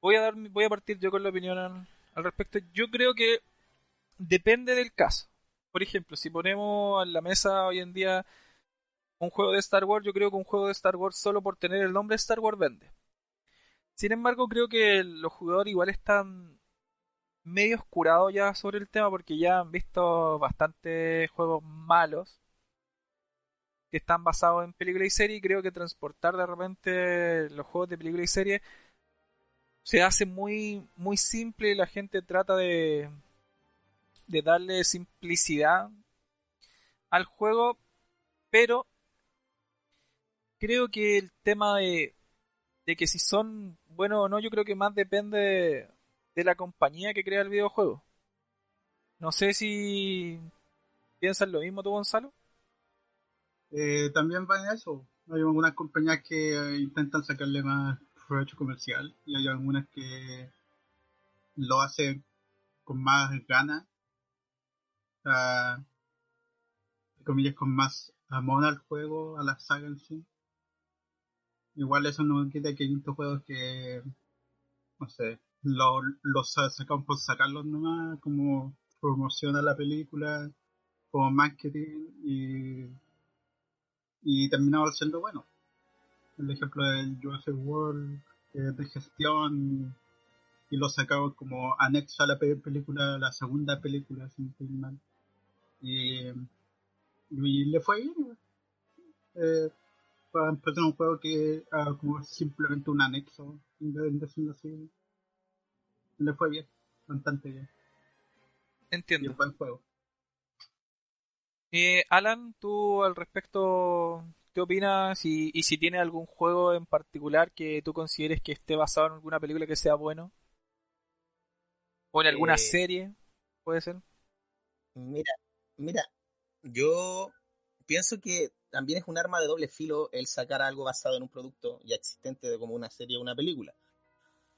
[SPEAKER 1] voy a dar voy a partir yo con la opinión al, respecto. Yo creo que depende del caso. Por ejemplo, si ponemos en la mesa hoy en día un juego de Star Wars, yo creo que un juego de Star Wars solo por tener el nombre Star Wars vende. Sin embargo, creo que los jugadores igual están medio oscurados ya sobre el tema porque ya han visto bastantes juegos malos que están basados en película y serie y creo que transportar de repente los juegos de película y serie se hace muy, muy simple, la gente trata de, de darle simplicidad al juego, pero creo que el tema de, de que si son buenos o no, yo creo que más depende de, la compañía que crea el videojuego. No sé si piensas lo mismo tú, Gonzalo.
[SPEAKER 3] Eh, también va en eso. Hay algunas compañías que eh, intentan sacarle más provecho comercial y hay algunas que lo hacen con más ganas, comillas, con más amor al juego, a la saga en sí. Igual eso no quita que hay muchos juegos que, no sé, los lo sacan por sacarlos nomás, como promociona la película, como marketing y, y terminaba siendo bueno el ejemplo del Jurassic World de gestión y lo sacaba como anexo a la película, la segunda película, sin mal. Y, y, le fue bien. Eh, para empezar un juego que ah, como simplemente un anexo, decirlo así, le fue bien, bastante bien.
[SPEAKER 1] Entiendo.
[SPEAKER 3] Y buen juego.
[SPEAKER 1] Eh, Alan, tú al respecto ¿Qué opinas? Y, y si tiene algún juego en particular que tú consideres que esté basado en alguna película que sea bueno. O en alguna eh, serie, puede ser.
[SPEAKER 2] Mira, mira, yo pienso que también es un arma de doble filo el sacar algo basado en un producto ya existente como una serie o una película.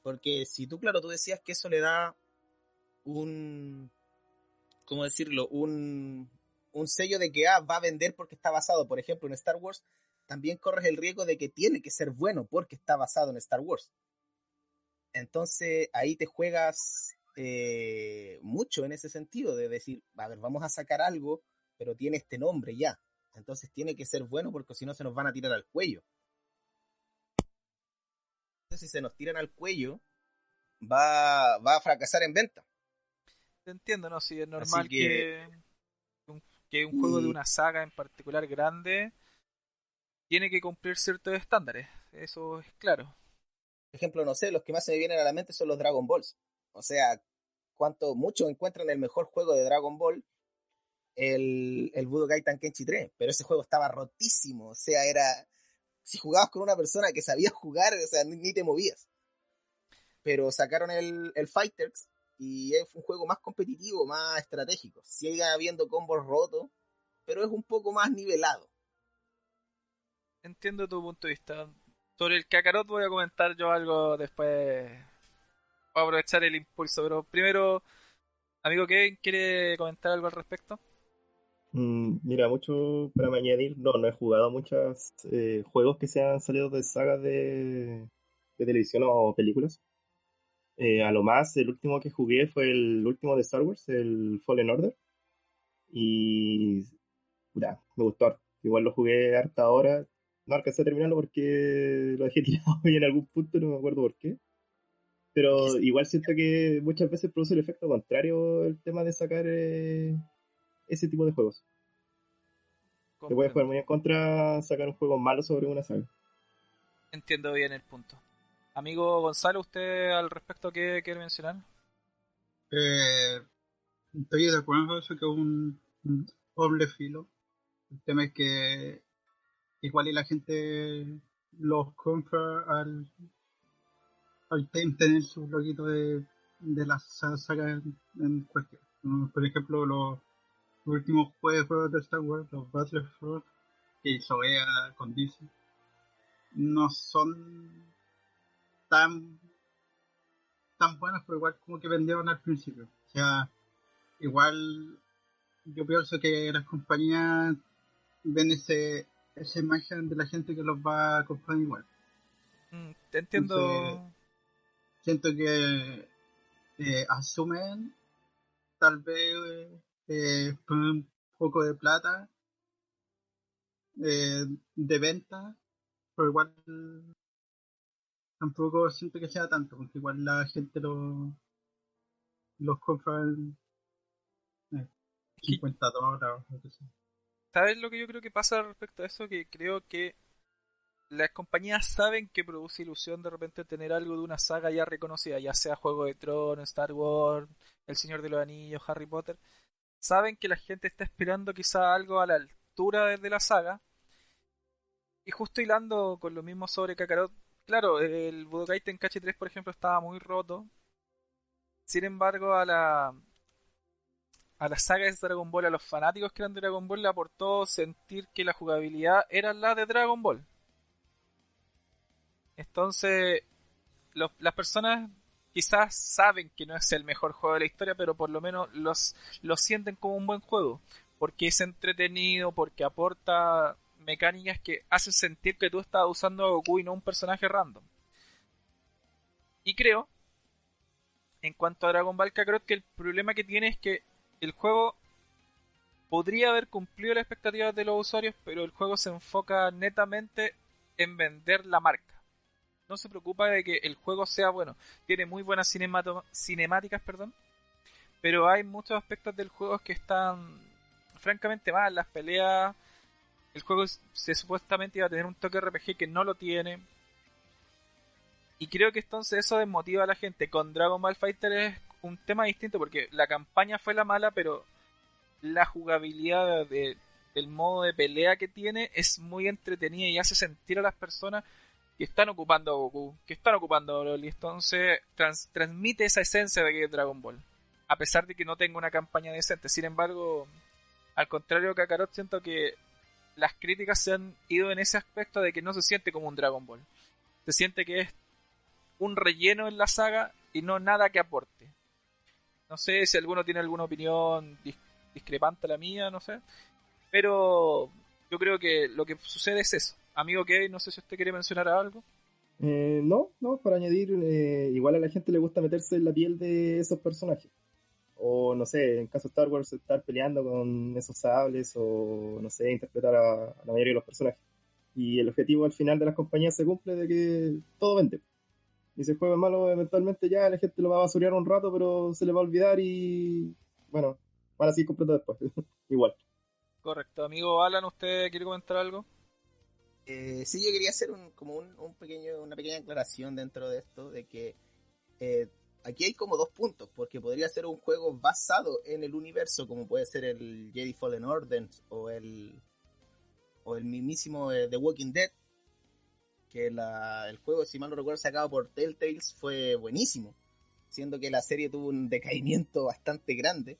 [SPEAKER 2] Porque si tú, claro, tú decías que eso le da un, ¿cómo decirlo? Un, un sello de que ah, va a vender porque está basado, por ejemplo, en Star Wars, también corres el riesgo de que tiene que ser bueno porque está basado en Star Wars. Entonces ahí te juegas eh, mucho en ese sentido, de decir, a ver, vamos a sacar algo, pero tiene este nombre ya. Entonces tiene que ser bueno porque si no se nos van a tirar al cuello. Entonces si se nos tiran al cuello, va, va a fracasar en venta.
[SPEAKER 1] Te entiendo, ¿no? Si es normal que que un juego de una saga en particular grande tiene que cumplir ciertos estándares, eso es claro.
[SPEAKER 2] Por ejemplo, no sé, los que más se me vienen a la mente son los Dragon Balls. O sea, cuánto muchos encuentran el mejor juego de Dragon Ball, el, el Budokai Tenkenchi 3, pero ese juego estaba rotísimo, o sea, era, si jugabas con una persona que sabía jugar, o sea, ni, te movías. Pero sacaron el, el Fighters y es un juego más competitivo, más estratégico. Sigue habiendo combos rotos, pero es un poco más nivelado.
[SPEAKER 1] Entiendo tu punto de vista. Sobre el Kakarot voy a comentar yo algo después. Voy a aprovechar el impulso, pero primero, amigo Kevin, ¿quiere comentar algo al respecto?
[SPEAKER 4] Mm, mira, mucho para añadir, no, no he jugado muchos eh, juegos que se han salido de sagas de, televisión o películas. Eh, a lo más, el último que jugué fue el último de Star Wars, el Fallen Order. Y me gustó. Igual lo jugué harta ahora. No alcancé a terminarlo porque lo dejé tirado y en algún punto, no me acuerdo por qué. Pero igual siento que muchas veces produce el efecto contrario el tema de sacar eh, ese tipo de juegos. Te puede jugar muy en contra sacar un juego malo sobre una saga.
[SPEAKER 1] Entiendo bien el punto. Amigo Gonzalo, ¿usted al respecto qué quiere mencionar?
[SPEAKER 3] Eh, estoy de acuerdo eso que es un, doble filo. El tema es que igual y la gente los compra al, al tener su loguito de, de la saga en, cualquier. Por ejemplo, los últimos juegos de Star Wars, los Battlefront, que hizo con Disney, no son tan tan buenos, pero igual como que vendieron al principio. O sea, igual yo pienso que las compañías ven ese esa imagen de la gente que los va a comprar igual.
[SPEAKER 1] Mm, te entiendo.
[SPEAKER 3] siento que eh, asumen tal vez eh, un poco de plata eh, de venta, pero igual tampoco siento que sea tanto, porque igual la gente lo, los compra en 50 dólares.
[SPEAKER 1] ¿Sabes lo que yo creo que pasa respecto a eso? Que creo que las compañías saben que produce ilusión de repente tener algo de una saga ya reconocida, ya sea Juego de Tronos, Star Wars, El Señor de los Anillos, Harry Potter, saben que la gente está esperando quizá algo a la altura de la saga. Y justo hilando con lo mismo sobre Kakarot, claro, el Budokai Tenkaichi 3, por ejemplo, estaba muy roto. Sin embargo, a la a la saga de Dragon Ball, a los fanáticos que eran de Dragon Ball, le aportó sentir que la jugabilidad era la de Dragon Ball. Entonces, las personas quizás saben que no es el mejor juego de la historia, pero por lo menos los, lo sienten como un buen juego, porque es entretenido, porque aporta mecánicas que hacen sentir que tú estás usando a Goku y no un personaje random. Y creo, en cuanto a Dragon Ball Kakarot, que el problema que tiene es que el juego podría haber cumplido las expectativas de los usuarios, pero el juego se enfoca netamente en vender la marca no se preocupa de que el juego sea bueno. Tiene muy buenas cinemáticas, perdón. Pero hay muchos aspectos del juego que están francamente mal. Las peleas. El juego se supuestamente iba a tener un toque RPG que no lo tiene. Y creo que entonces eso desmotiva a la gente. Con Dragon Ball Fighter es un tema distinto porque la campaña fue la mala, pero la jugabilidad del modo de pelea que tiene es muy entretenida y hace sentir a las personas que están ocupando a Goku, que están ocupando a Broly. Entonces transmite esa esencia de que Dragon Ball. A pesar de que no tenga una campaña decente. Sin embargo, al contrario de Kakarot, siento que las críticas se han ido en ese aspecto de que no se siente como un Dragon Ball. Se siente que es un relleno en la saga y no nada que aporte. No sé si alguno tiene alguna opinión discrepante a la mía, no sé. Pero yo creo que lo que sucede es eso. Amigo Kevin, no sé si usted quiere mencionar algo.
[SPEAKER 4] Eh, no, no, para añadir, eh, igual a la gente le gusta meterse en la piel de esos personajes. O no sé, en caso de Star Wars, estar peleando con esos sables o no sé, interpretar a, la mayoría de los personajes. Y el objetivo al final de las compañías se cumple de que todo vende. Y si el juego es malo, eventualmente ya la gente lo va a basurear un rato, pero se le va a olvidar y bueno, van a seguir comprando después. igual.
[SPEAKER 1] Correcto. Amigo Alan, ¿usted quiere comentar algo?
[SPEAKER 2] Eh, sí, yo quería hacer un, como un, pequeño, una pequeña aclaración dentro de esto, de que eh, aquí hay como dos puntos, porque podría ser un juego basado en el universo, como puede ser el Jedi Fallen Order o el, o el mismísimo eh, The Walking Dead, que la, el juego, si mal no recuerdo, sacado por Telltales fue buenísimo, siendo que la serie tuvo un decaimiento bastante grande,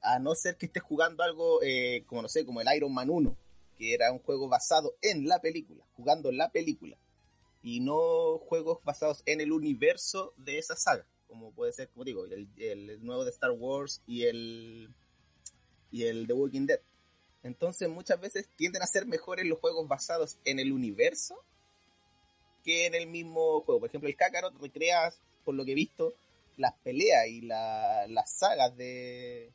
[SPEAKER 2] a no ser que estés jugando algo eh, como, no sé, como el Iron Man 1, que era un juego basado en la película, jugando la película y no juegos basados en el universo de esa saga, como puede ser, como digo, el, el nuevo de Star Wars y el y el The Walking Dead. Entonces muchas veces tienden a ser mejores los juegos basados en el universo que en el mismo juego. Por ejemplo, el Kakarot recrea, por lo que he visto, las peleas y la, las sagas de,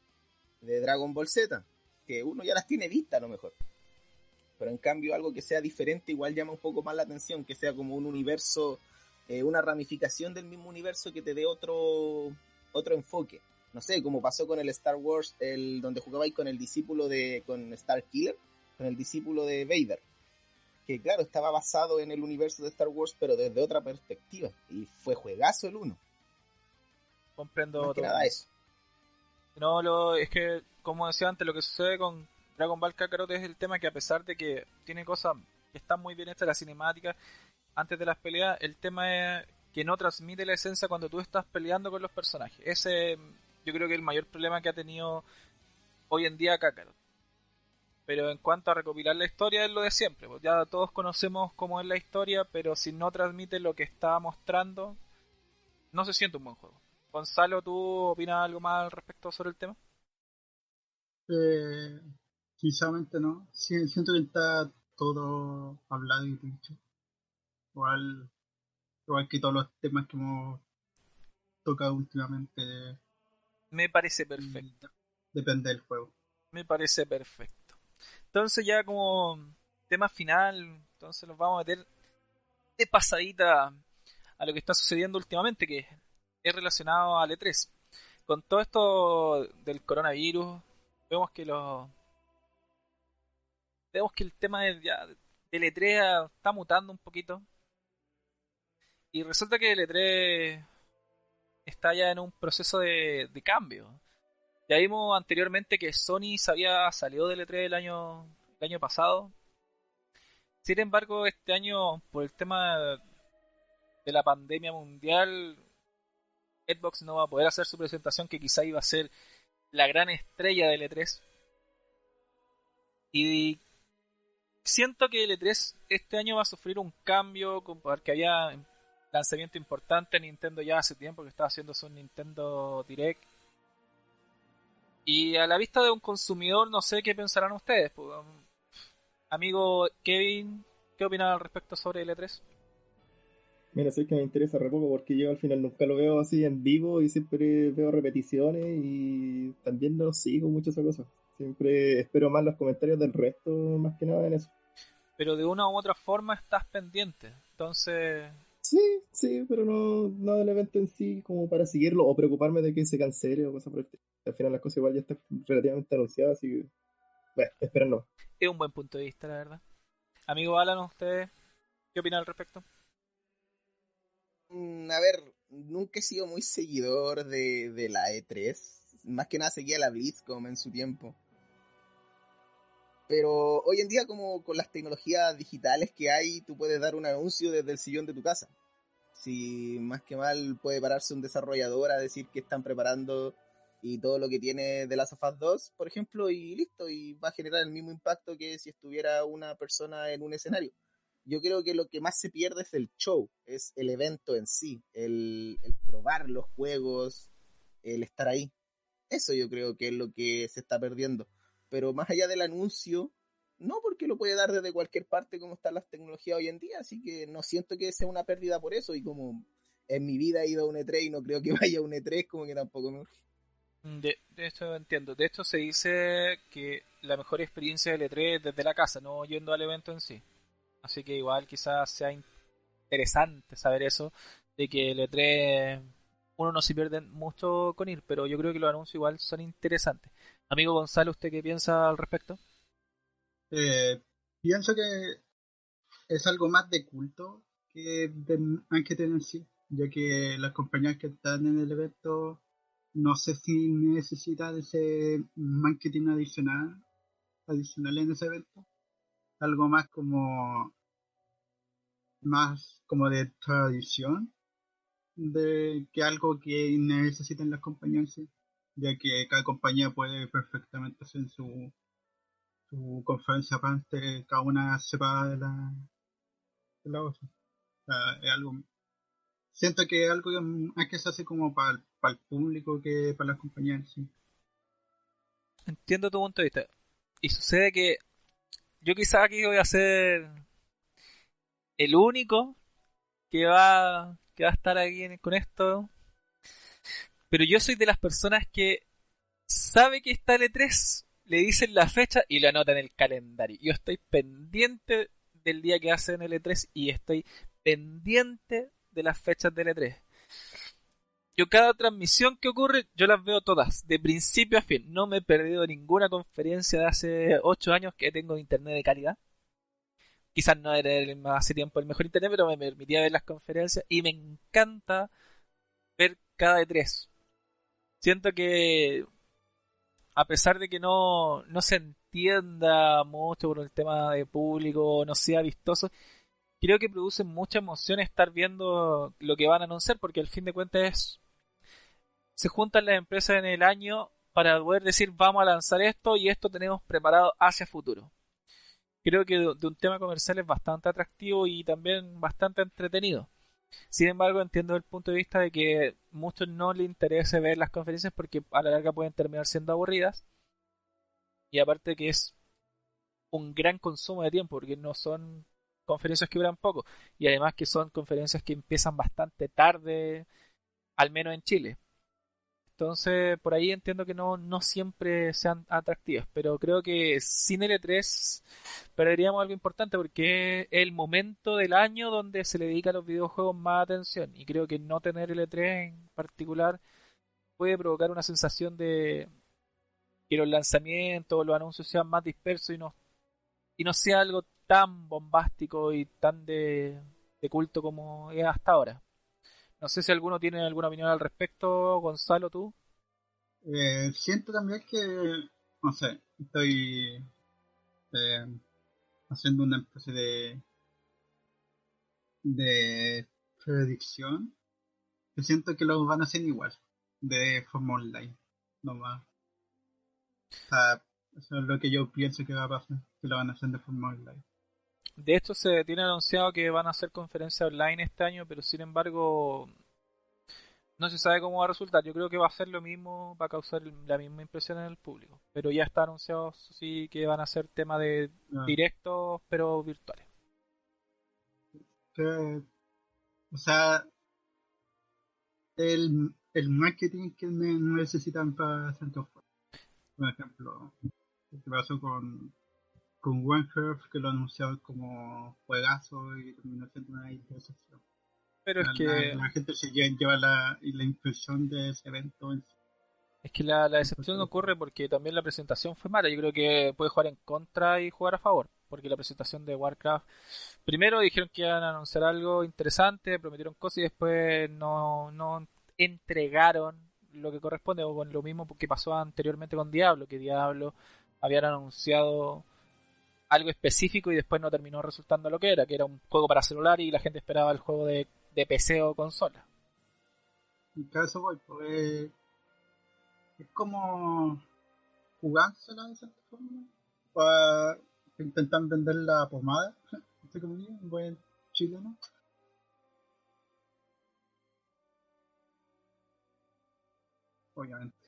[SPEAKER 2] de Dragon Ball Z, que uno ya las tiene vistas a lo mejor. Pero en cambio algo que sea diferente igual llama un poco más la atención, que sea como un universo, eh, una ramificación del mismo universo que te dé otro, otro enfoque. No sé, como pasó con el Star Wars, el donde jugabais con el discípulo de, con Star Killer, con el discípulo de Vader. Que claro, estaba basado en el universo de Star Wars, pero desde otra perspectiva. Y fue juegazo el uno.
[SPEAKER 1] Comprendo
[SPEAKER 2] Más que
[SPEAKER 1] todo.
[SPEAKER 2] nada eso.
[SPEAKER 1] No, lo, es que, como decía antes, lo que sucede con Dragon Ball Kakarot es el tema que a pesar de que tiene cosas que están muy bien hechas, la cinemática, antes de las peleas, el tema es que no transmite la esencia cuando tú estás peleando con los personajes. Ese yo creo que el mayor problema que ha tenido hoy en día Kakarot. Pero en cuanto a recopilar la historia es lo de siempre. Pues ya todos conocemos cómo es la historia, pero si no transmite lo que está mostrando, no se siente un buen juego. Gonzalo, ¿tú opinas algo más al respecto sobre el tema?
[SPEAKER 3] Eh, sinceramente no. Sí, siento que está todo hablado y dicho. Igual, igual que todos los temas que hemos tocado últimamente,
[SPEAKER 1] Me parece perfecto.
[SPEAKER 3] depende del juego.
[SPEAKER 1] Me parece perfecto. Entonces ya como tema final, entonces nos vamos a meter de pasadita a lo que está sucediendo últimamente, que es relacionado al E3. Con todo esto del coronavirus, vemos que los vemos que el tema del, ya, del E3 está mutando un poquito. Y resulta que el E3 está ya en un proceso de, de cambio. Ya vimos anteriormente que Sony se había salido del E3 el año, el año pasado. Sin embargo, este año, por el tema de la pandemia mundial, Xbox no va a poder hacer su presentación, que quizá iba a ser la gran estrella del E3. Y siento que el E3 este año va a sufrir un cambio, porque había lanzamiento importante. Nintendo ya hace tiempo que estaba haciendo su Nintendo Direct. Y a la vista de un consumidor, no sé qué pensarán ustedes. pues, um, amigo Kevin, ¿qué opinan al respecto sobre el E E3?
[SPEAKER 4] Mira, sé que me interesa re poco porque yo al final nunca lo veo así en vivo y siempre veo repeticiones y también no sigo mucho esa cosa. Siempre espero más los comentarios del resto, más que nada en eso.
[SPEAKER 1] Pero de una u otra forma estás pendiente. Entonces,
[SPEAKER 4] Sí, sí, pero no, no del evento en sí como para seguirlo o preocuparme de que se cancele o cosas por el estilo. Al final las cosas igual ya están relativamente anunciadas, así que... Bueno, esperando.
[SPEAKER 1] es un buen punto de vista, la verdad. Amigo Alan, ¿usted qué opina al respecto?
[SPEAKER 2] Mm, a ver, nunca he sido muy seguidor de, de la E3. Más que nada seguía la BlizzCon en su tiempo. Pero hoy en día, como con las tecnologías digitales que hay, tú puedes dar un anuncio desde el sillón de tu casa. Si más que mal puede pararse un desarrollador a decir que están preparando y todo lo que tiene de Last of Us 2, por ejemplo, y listo, y va a generar el mismo impacto que si estuviera una persona en un escenario yo creo que lo que más se pierde es el show, es el evento en sí, el, el, probar los juegos, el estar ahí. Eso yo creo que es lo que se está perdiendo. Pero más allá del anuncio, no porque lo puede dar desde cualquier parte como están las tecnologías hoy en día, así que no siento que sea una pérdida por eso y como en mi vida he ido a un E3 y no creo que vaya a un E3, como que tampoco me urge.
[SPEAKER 1] De, de esto entiendo. De esto se dice que la mejor experiencia del E3 es desde la casa, no yendo al evento en sí. Así que igual quizás sea interesante saber eso, de que el E3 uno no se pierde mucho con ir, pero yo creo que los anuncios igual son interesantes. Amigo Gonzalo, ¿usted qué piensa al respecto?
[SPEAKER 3] Eh, pienso que es algo más de culto que de marketing en sí. ya que las compañías que están en el evento no sé si necesitan ese marketing adicional, adicional en ese evento. Algo más como más como de tradición de que algo que necesitan las compañías ya que cada compañía puede perfectamente hacer su su conferencia aparte cada una separada de la de la otra es algo siento que es algo que, que se hace como para, para el público que para las compañías sí.
[SPEAKER 1] entiendo tu punto de vista y sucede que yo quizá aquí voy a ser el único que va, que va a estar aquí con esto. Pero yo soy de las personas que sabe que está el E3, le dicen la fecha y lo anota en el calendario. Yo estoy pendiente del día que hacen el E3 y estoy pendiente de las fechas del E3. Yo cada transmisión que ocurre, yo las veo todas, de principio a fin. No me he perdido ninguna conferencia de hace 8 años que tengo internet de calidad quizás no era el, hace tiempo el mejor internet, pero me permitía ver las conferencias y me encanta ver cada de tres. Siento que a pesar de que no, no se entienda mucho por el tema de público, no sea vistoso, creo que produce mucha emoción estar viendo lo que van a anunciar, porque al fin de cuentas es, se juntan las empresas en el año para poder decir vamos a lanzar esto y esto tenemos preparado hacia futuro creo que de, un tema comercial es bastante atractivo y también bastante entretenido. Sin embargo, entiendo el punto de vista de que muchos no les interese ver las conferencias porque a la larga pueden terminar siendo aburridas. Y aparte que es un gran consumo de tiempo porque no son conferencias que duran poco. Y además que son conferencias que empiezan bastante tarde, al menos en Chile. Entonces, por ahí entiendo que no, no siempre sean atractivas, pero creo que sin L3 perderíamos algo importante porque es el momento del año donde se le dedica a los videojuegos más atención y creo que no tener L3 en particular puede provocar una sensación de que los lanzamientos o los anuncios sean más dispersos y no, y no sea algo tan bombástico y tan de, de culto como es hasta ahora. No sé si alguno tiene alguna opinión al respecto, Gonzalo, tú.
[SPEAKER 3] Eh, siento también que, no sé, estoy eh, haciendo una especie de de predicción que siento que lo van a hacer igual, de forma online, nomás. O sea, eso es lo que yo pienso que va a pasar, que lo van a hacer de forma online.
[SPEAKER 1] De hecho, se tiene anunciado que van a hacer conferencias online este año, pero sin embargo, no se sabe cómo va a resultar. Yo creo que va a ser lo mismo, va a causar la misma impresión en el público. Pero ya está anunciado, sí, que van a ser temas de ah. directos, pero virtuales.
[SPEAKER 3] o sea, el, el marketing que necesitan para hacer Por ejemplo, lo que pasó con con OneHealth que lo anunciaron como juegazo y terminó siendo una decepción.
[SPEAKER 1] Pero es que.
[SPEAKER 3] La, gente se lleva la, la impresión de ese evento
[SPEAKER 1] Es que la, la decepción ocurre porque también la presentación fue mala. Yo creo que puede jugar en contra y jugar a favor. Porque la presentación de Warcraft. Primero dijeron que iban a anunciar algo interesante, prometieron cosas y después no, no entregaron lo que corresponde. O con lo mismo que pasó anteriormente con Diablo. Que Diablo habían anunciado algo específico y después no terminó resultando lo que era, que era un juego para celular y la gente esperaba el juego de, de PC o consola.
[SPEAKER 3] En caso voy, pues es como jugársela de cierta forma para intentar vender la pomada, entre comillas, un buen chileno. Obviamente.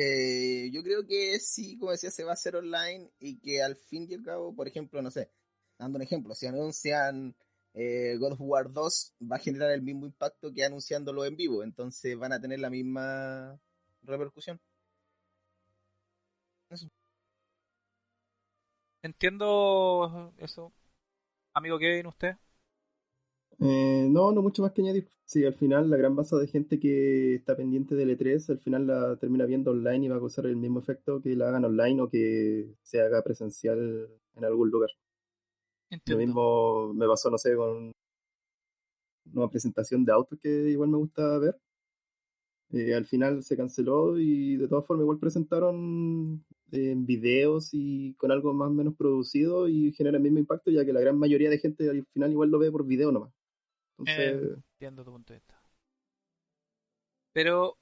[SPEAKER 2] Eh, yo creo que sí, como decía, se va a hacer online y que al fin y al cabo, por ejemplo, no sé, dando un ejemplo, si anuncian eh, God of War 2, va a generar el mismo impacto que anunciándolo en vivo, entonces van a tener la misma repercusión.
[SPEAKER 1] Eso. Entiendo eso. Amigo Kevin, ¿usted?
[SPEAKER 4] Eh, no, no mucho más que añadir. Sí, al final la gran masa de gente que está pendiente del E3, al final la termina viendo online y va a causar el mismo efecto que la hagan online o que se haga presencial en algún lugar. Lo mismo me pasó, no sé, con una presentación de autos que igual me gusta ver. Eh, al final se canceló y de todas formas igual presentaron en videos y con algo más o menos producido y genera el mismo impacto ya que la gran mayoría de gente al final igual lo ve por video nomás.
[SPEAKER 1] Eh, entiendo tu punto de vista. Pero,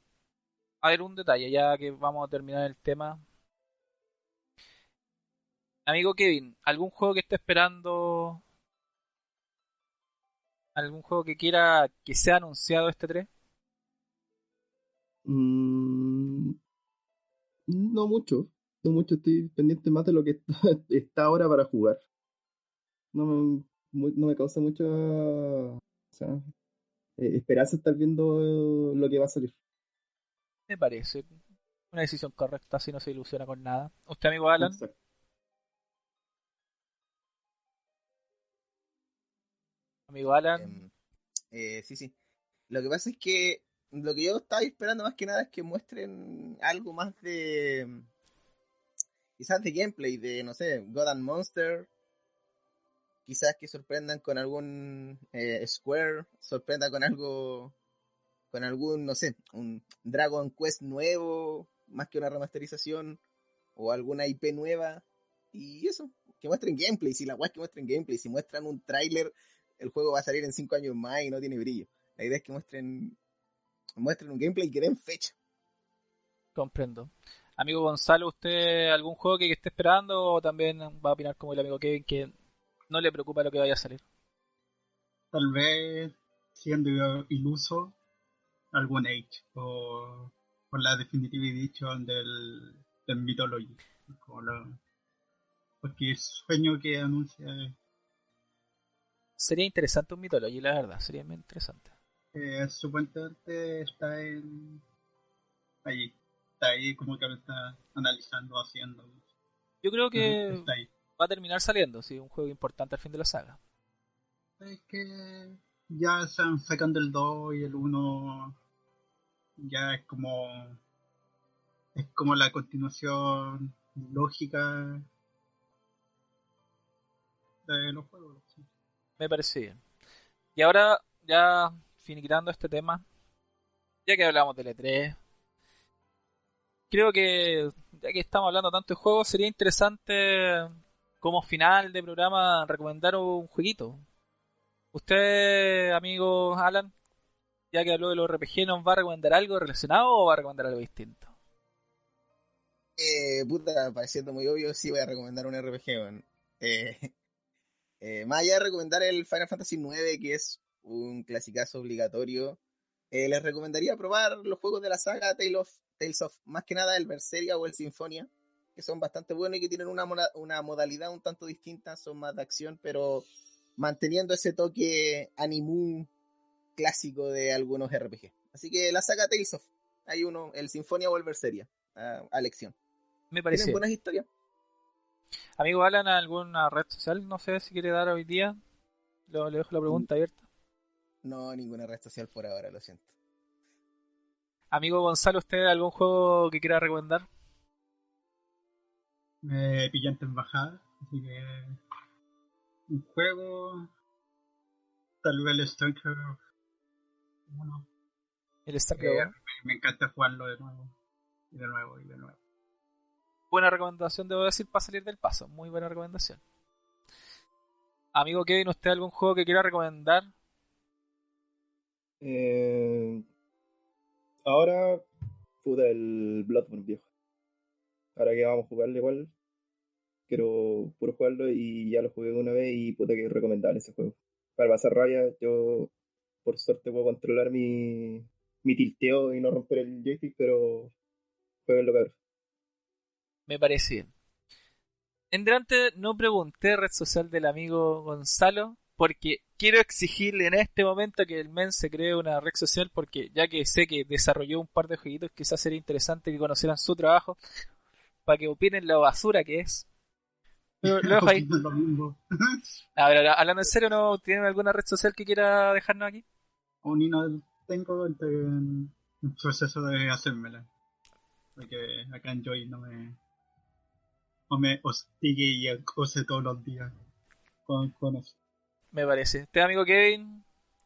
[SPEAKER 1] a ver, un detalle, ya que vamos a terminar el tema. Amigo Kevin, ¿algún juego que esté esperando? ¿Algún juego que quiera que sea anunciado este 3?
[SPEAKER 4] Mm, no mucho. No mucho. Estoy pendiente más de lo que está, está ahora para jugar. No me, no me causa mucha sea, eh, esperanza estar viendo lo que va a salir.
[SPEAKER 1] Me parece una decisión correcta si no se ilusiona con nada. ¿Usted, amigo Alan? Amigo Alan.
[SPEAKER 2] Em, eh, sí, sí. Lo que pasa es que lo que yo estaba esperando más que nada es que muestren algo más de. Quizás de gameplay, de, no sé, God and Monster, quizás que sorprendan con algún eh, Square, sorprenda con algo, con algún, no sé, un Dragon Quest nuevo, más que una remasterización, o alguna IP nueva, y eso, que muestren gameplay, si la guay que muestren gameplay, si muestran un tráiler, el juego va a salir en 5 años más y no tiene brillo. La idea es que muestren, muestren un gameplay que den fecha.
[SPEAKER 1] Comprendo. Amigo Gonzalo, ¿usted algún juego que esté esperando o también va a opinar como el amigo Kevin que no le preocupa lo que vaya a salir.
[SPEAKER 3] Tal vez, siendo iluso, algún Age o por la Definitive Edition del, del Mythology. porque es sueño que anuncia.
[SPEAKER 1] Sería interesante un Mythology, la verdad, sería muy interesante.
[SPEAKER 3] Eh, supuestamente está en. Ahí, está ahí como que lo está analizando, haciendo.
[SPEAKER 1] Yo creo que. Está ahí va a terminar saliendo, sí, un juego importante al fin de la saga.
[SPEAKER 3] Es que ya están sacando el 2 y el 1 ya es como es como la continuación lógica de los juegos.
[SPEAKER 1] Me parece bien. Y ahora, ya finiquitando este tema, ya que hablamos del E3, creo que ya que estamos hablando tanto de juegos, sería interesante como final de programa recomendar un jueguito. ¿Usted, amigo Alan, ya que habló de los RPG, nos va a recomendar algo relacionado o va a recomendar algo distinto?
[SPEAKER 2] Eh, puta, pareciendo muy obvio, sí voy a recomendar un RPG, eh, eh, más allá de recomendar el Final Fantasy IX, que es un clasicazo obligatorio, eh, les recomendaría probar los juegos de la saga Tales of, más que nada el Berseria o el Sinfonia que son bastante buenos y que tienen una, una modalidad un tanto distinta, son más de acción, pero manteniendo ese toque animu clásico de algunos RPG. Así que la saga Tales of, hay uno, el Sinfonia Volver Seria, a, elección.
[SPEAKER 1] Me parece.
[SPEAKER 2] Tienen buenas historias.
[SPEAKER 1] Amigo Alan, ¿alguna red social? No sé si quiere dar hoy día. Lo, le dejo la pregunta mm. abierta.
[SPEAKER 2] No, ninguna red social por ahora, lo siento.
[SPEAKER 1] Amigo Gonzalo, ¿usted algún juego que quiera recomendar?
[SPEAKER 3] Me pillé en bajada, así que un juego, tal vez el Stalker bueno,
[SPEAKER 1] el Stalker
[SPEAKER 3] me, encanta jugarlo de nuevo, y de nuevo, y de nuevo.
[SPEAKER 1] Buena recomendación, debo decir, para salir del paso, muy buena recomendación. Amigo Kevin, ¿usted algún juego que quiera recomendar?
[SPEAKER 4] Eh, ahora, puta, el Bloodborne viejo. Ahora que vamos a jugarlo igual, quiero puro jugarlo y ya lo jugué una vez y puta que recomendable ese juego. Para pasar rabia, yo por suerte puedo controlar mi, mi tilteo y no romper el joystick, pero jueguenlo cabrón.
[SPEAKER 1] Me parece bien. En delante no pregunté red social del amigo Gonzalo porque quiero exigirle en este momento que el men se cree una red social porque ya que sé que desarrolló un par de jueguitos quizás sería interesante que conocieran su trabajo para que opinen la basura que es Lo, dejo ahí. A ver, hablando en serio, ¿no tienen alguna red social que quiera dejarnos aquí?
[SPEAKER 3] Y no tengo estoy en el proceso de hacérmela. Porque acá en Joy no me. No me hostigue y acose todos los días con, con eso.
[SPEAKER 1] Me parece. Este amigo Kevin,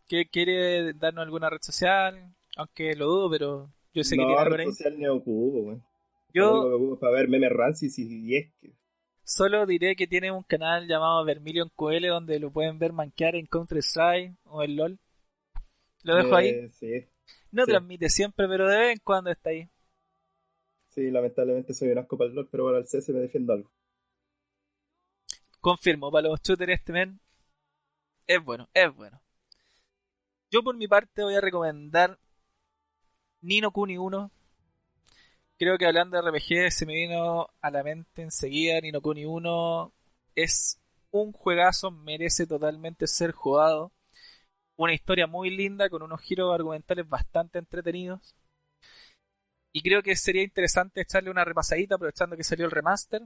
[SPEAKER 1] que quiere darnos alguna red social, aunque lo dudo, pero yo sé que tiene algo
[SPEAKER 4] red social no ocupo.
[SPEAKER 1] Yo
[SPEAKER 4] Lo único que ocupo es para ver memes rancis y, y es que.
[SPEAKER 1] Solo diré que tiene un canal llamado Vermilion QL donde lo pueden ver manquear en Counter Strike o en LOL. Lo dejo ahí.
[SPEAKER 4] eh, Sí,
[SPEAKER 1] No
[SPEAKER 4] sí.
[SPEAKER 1] transmite siempre, pero de vez en cuando está ahí.
[SPEAKER 4] sí, lamentablemente soy un asco para el LOL, pero para el CS me defiendo algo.
[SPEAKER 1] Confirmo, para los shooters este men es bueno, es bueno. Yo por mi parte voy a recomendar Nino Kuni 1. Creo que hablando de RPG se me vino a la mente enseguida Nino Kuni 1 es un juegazo, merece totalmente ser jugado. Una historia muy linda con unos giros argumentales bastante entretenidos. Y creo que sería interesante echarle una repasadita aprovechando que salió el remaster.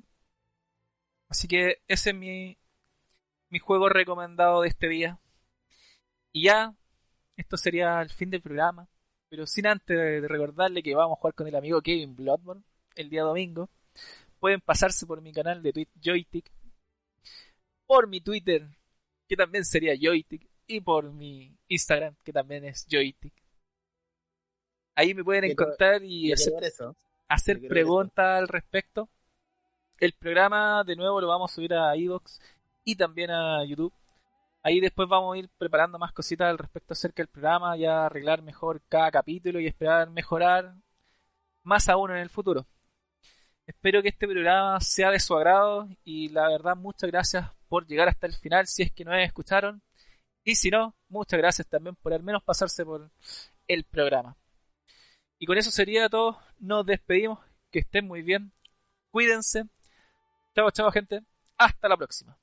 [SPEAKER 1] Así que ese es mi, mi juego recomendado de este día. Y ya, esto sería el fin del programa. Pero sin antes de recordarle que vamos a jugar con el amigo Kevin Bloodborne el día domingo. Pueden pasarse por mi canal de Twitch Joystick. Por mi Twitter, que también sería Joystick. Y por mi Instagram, que también es Joystick. Ahí me pueden encontrar y hacer
[SPEAKER 2] eso.
[SPEAKER 1] hacer preguntas al respecto. El programa de nuevo lo vamos a subir a iVoox y también a YouTube. Ahí después vamos a ir preparando más cositas al respecto acerca del programa, ya arreglar mejor cada capítulo y esperar mejorar más aún en el futuro. Espero que este programa sea de su agrado y la verdad muchas gracias por llegar hasta el final si es que no escucharon y si no, muchas gracias también por al menos pasarse por el programa. Y con eso sería todo. Nos despedimos. Que estén muy bien. Cuídense. Chao, chao, gente. Hasta la próxima.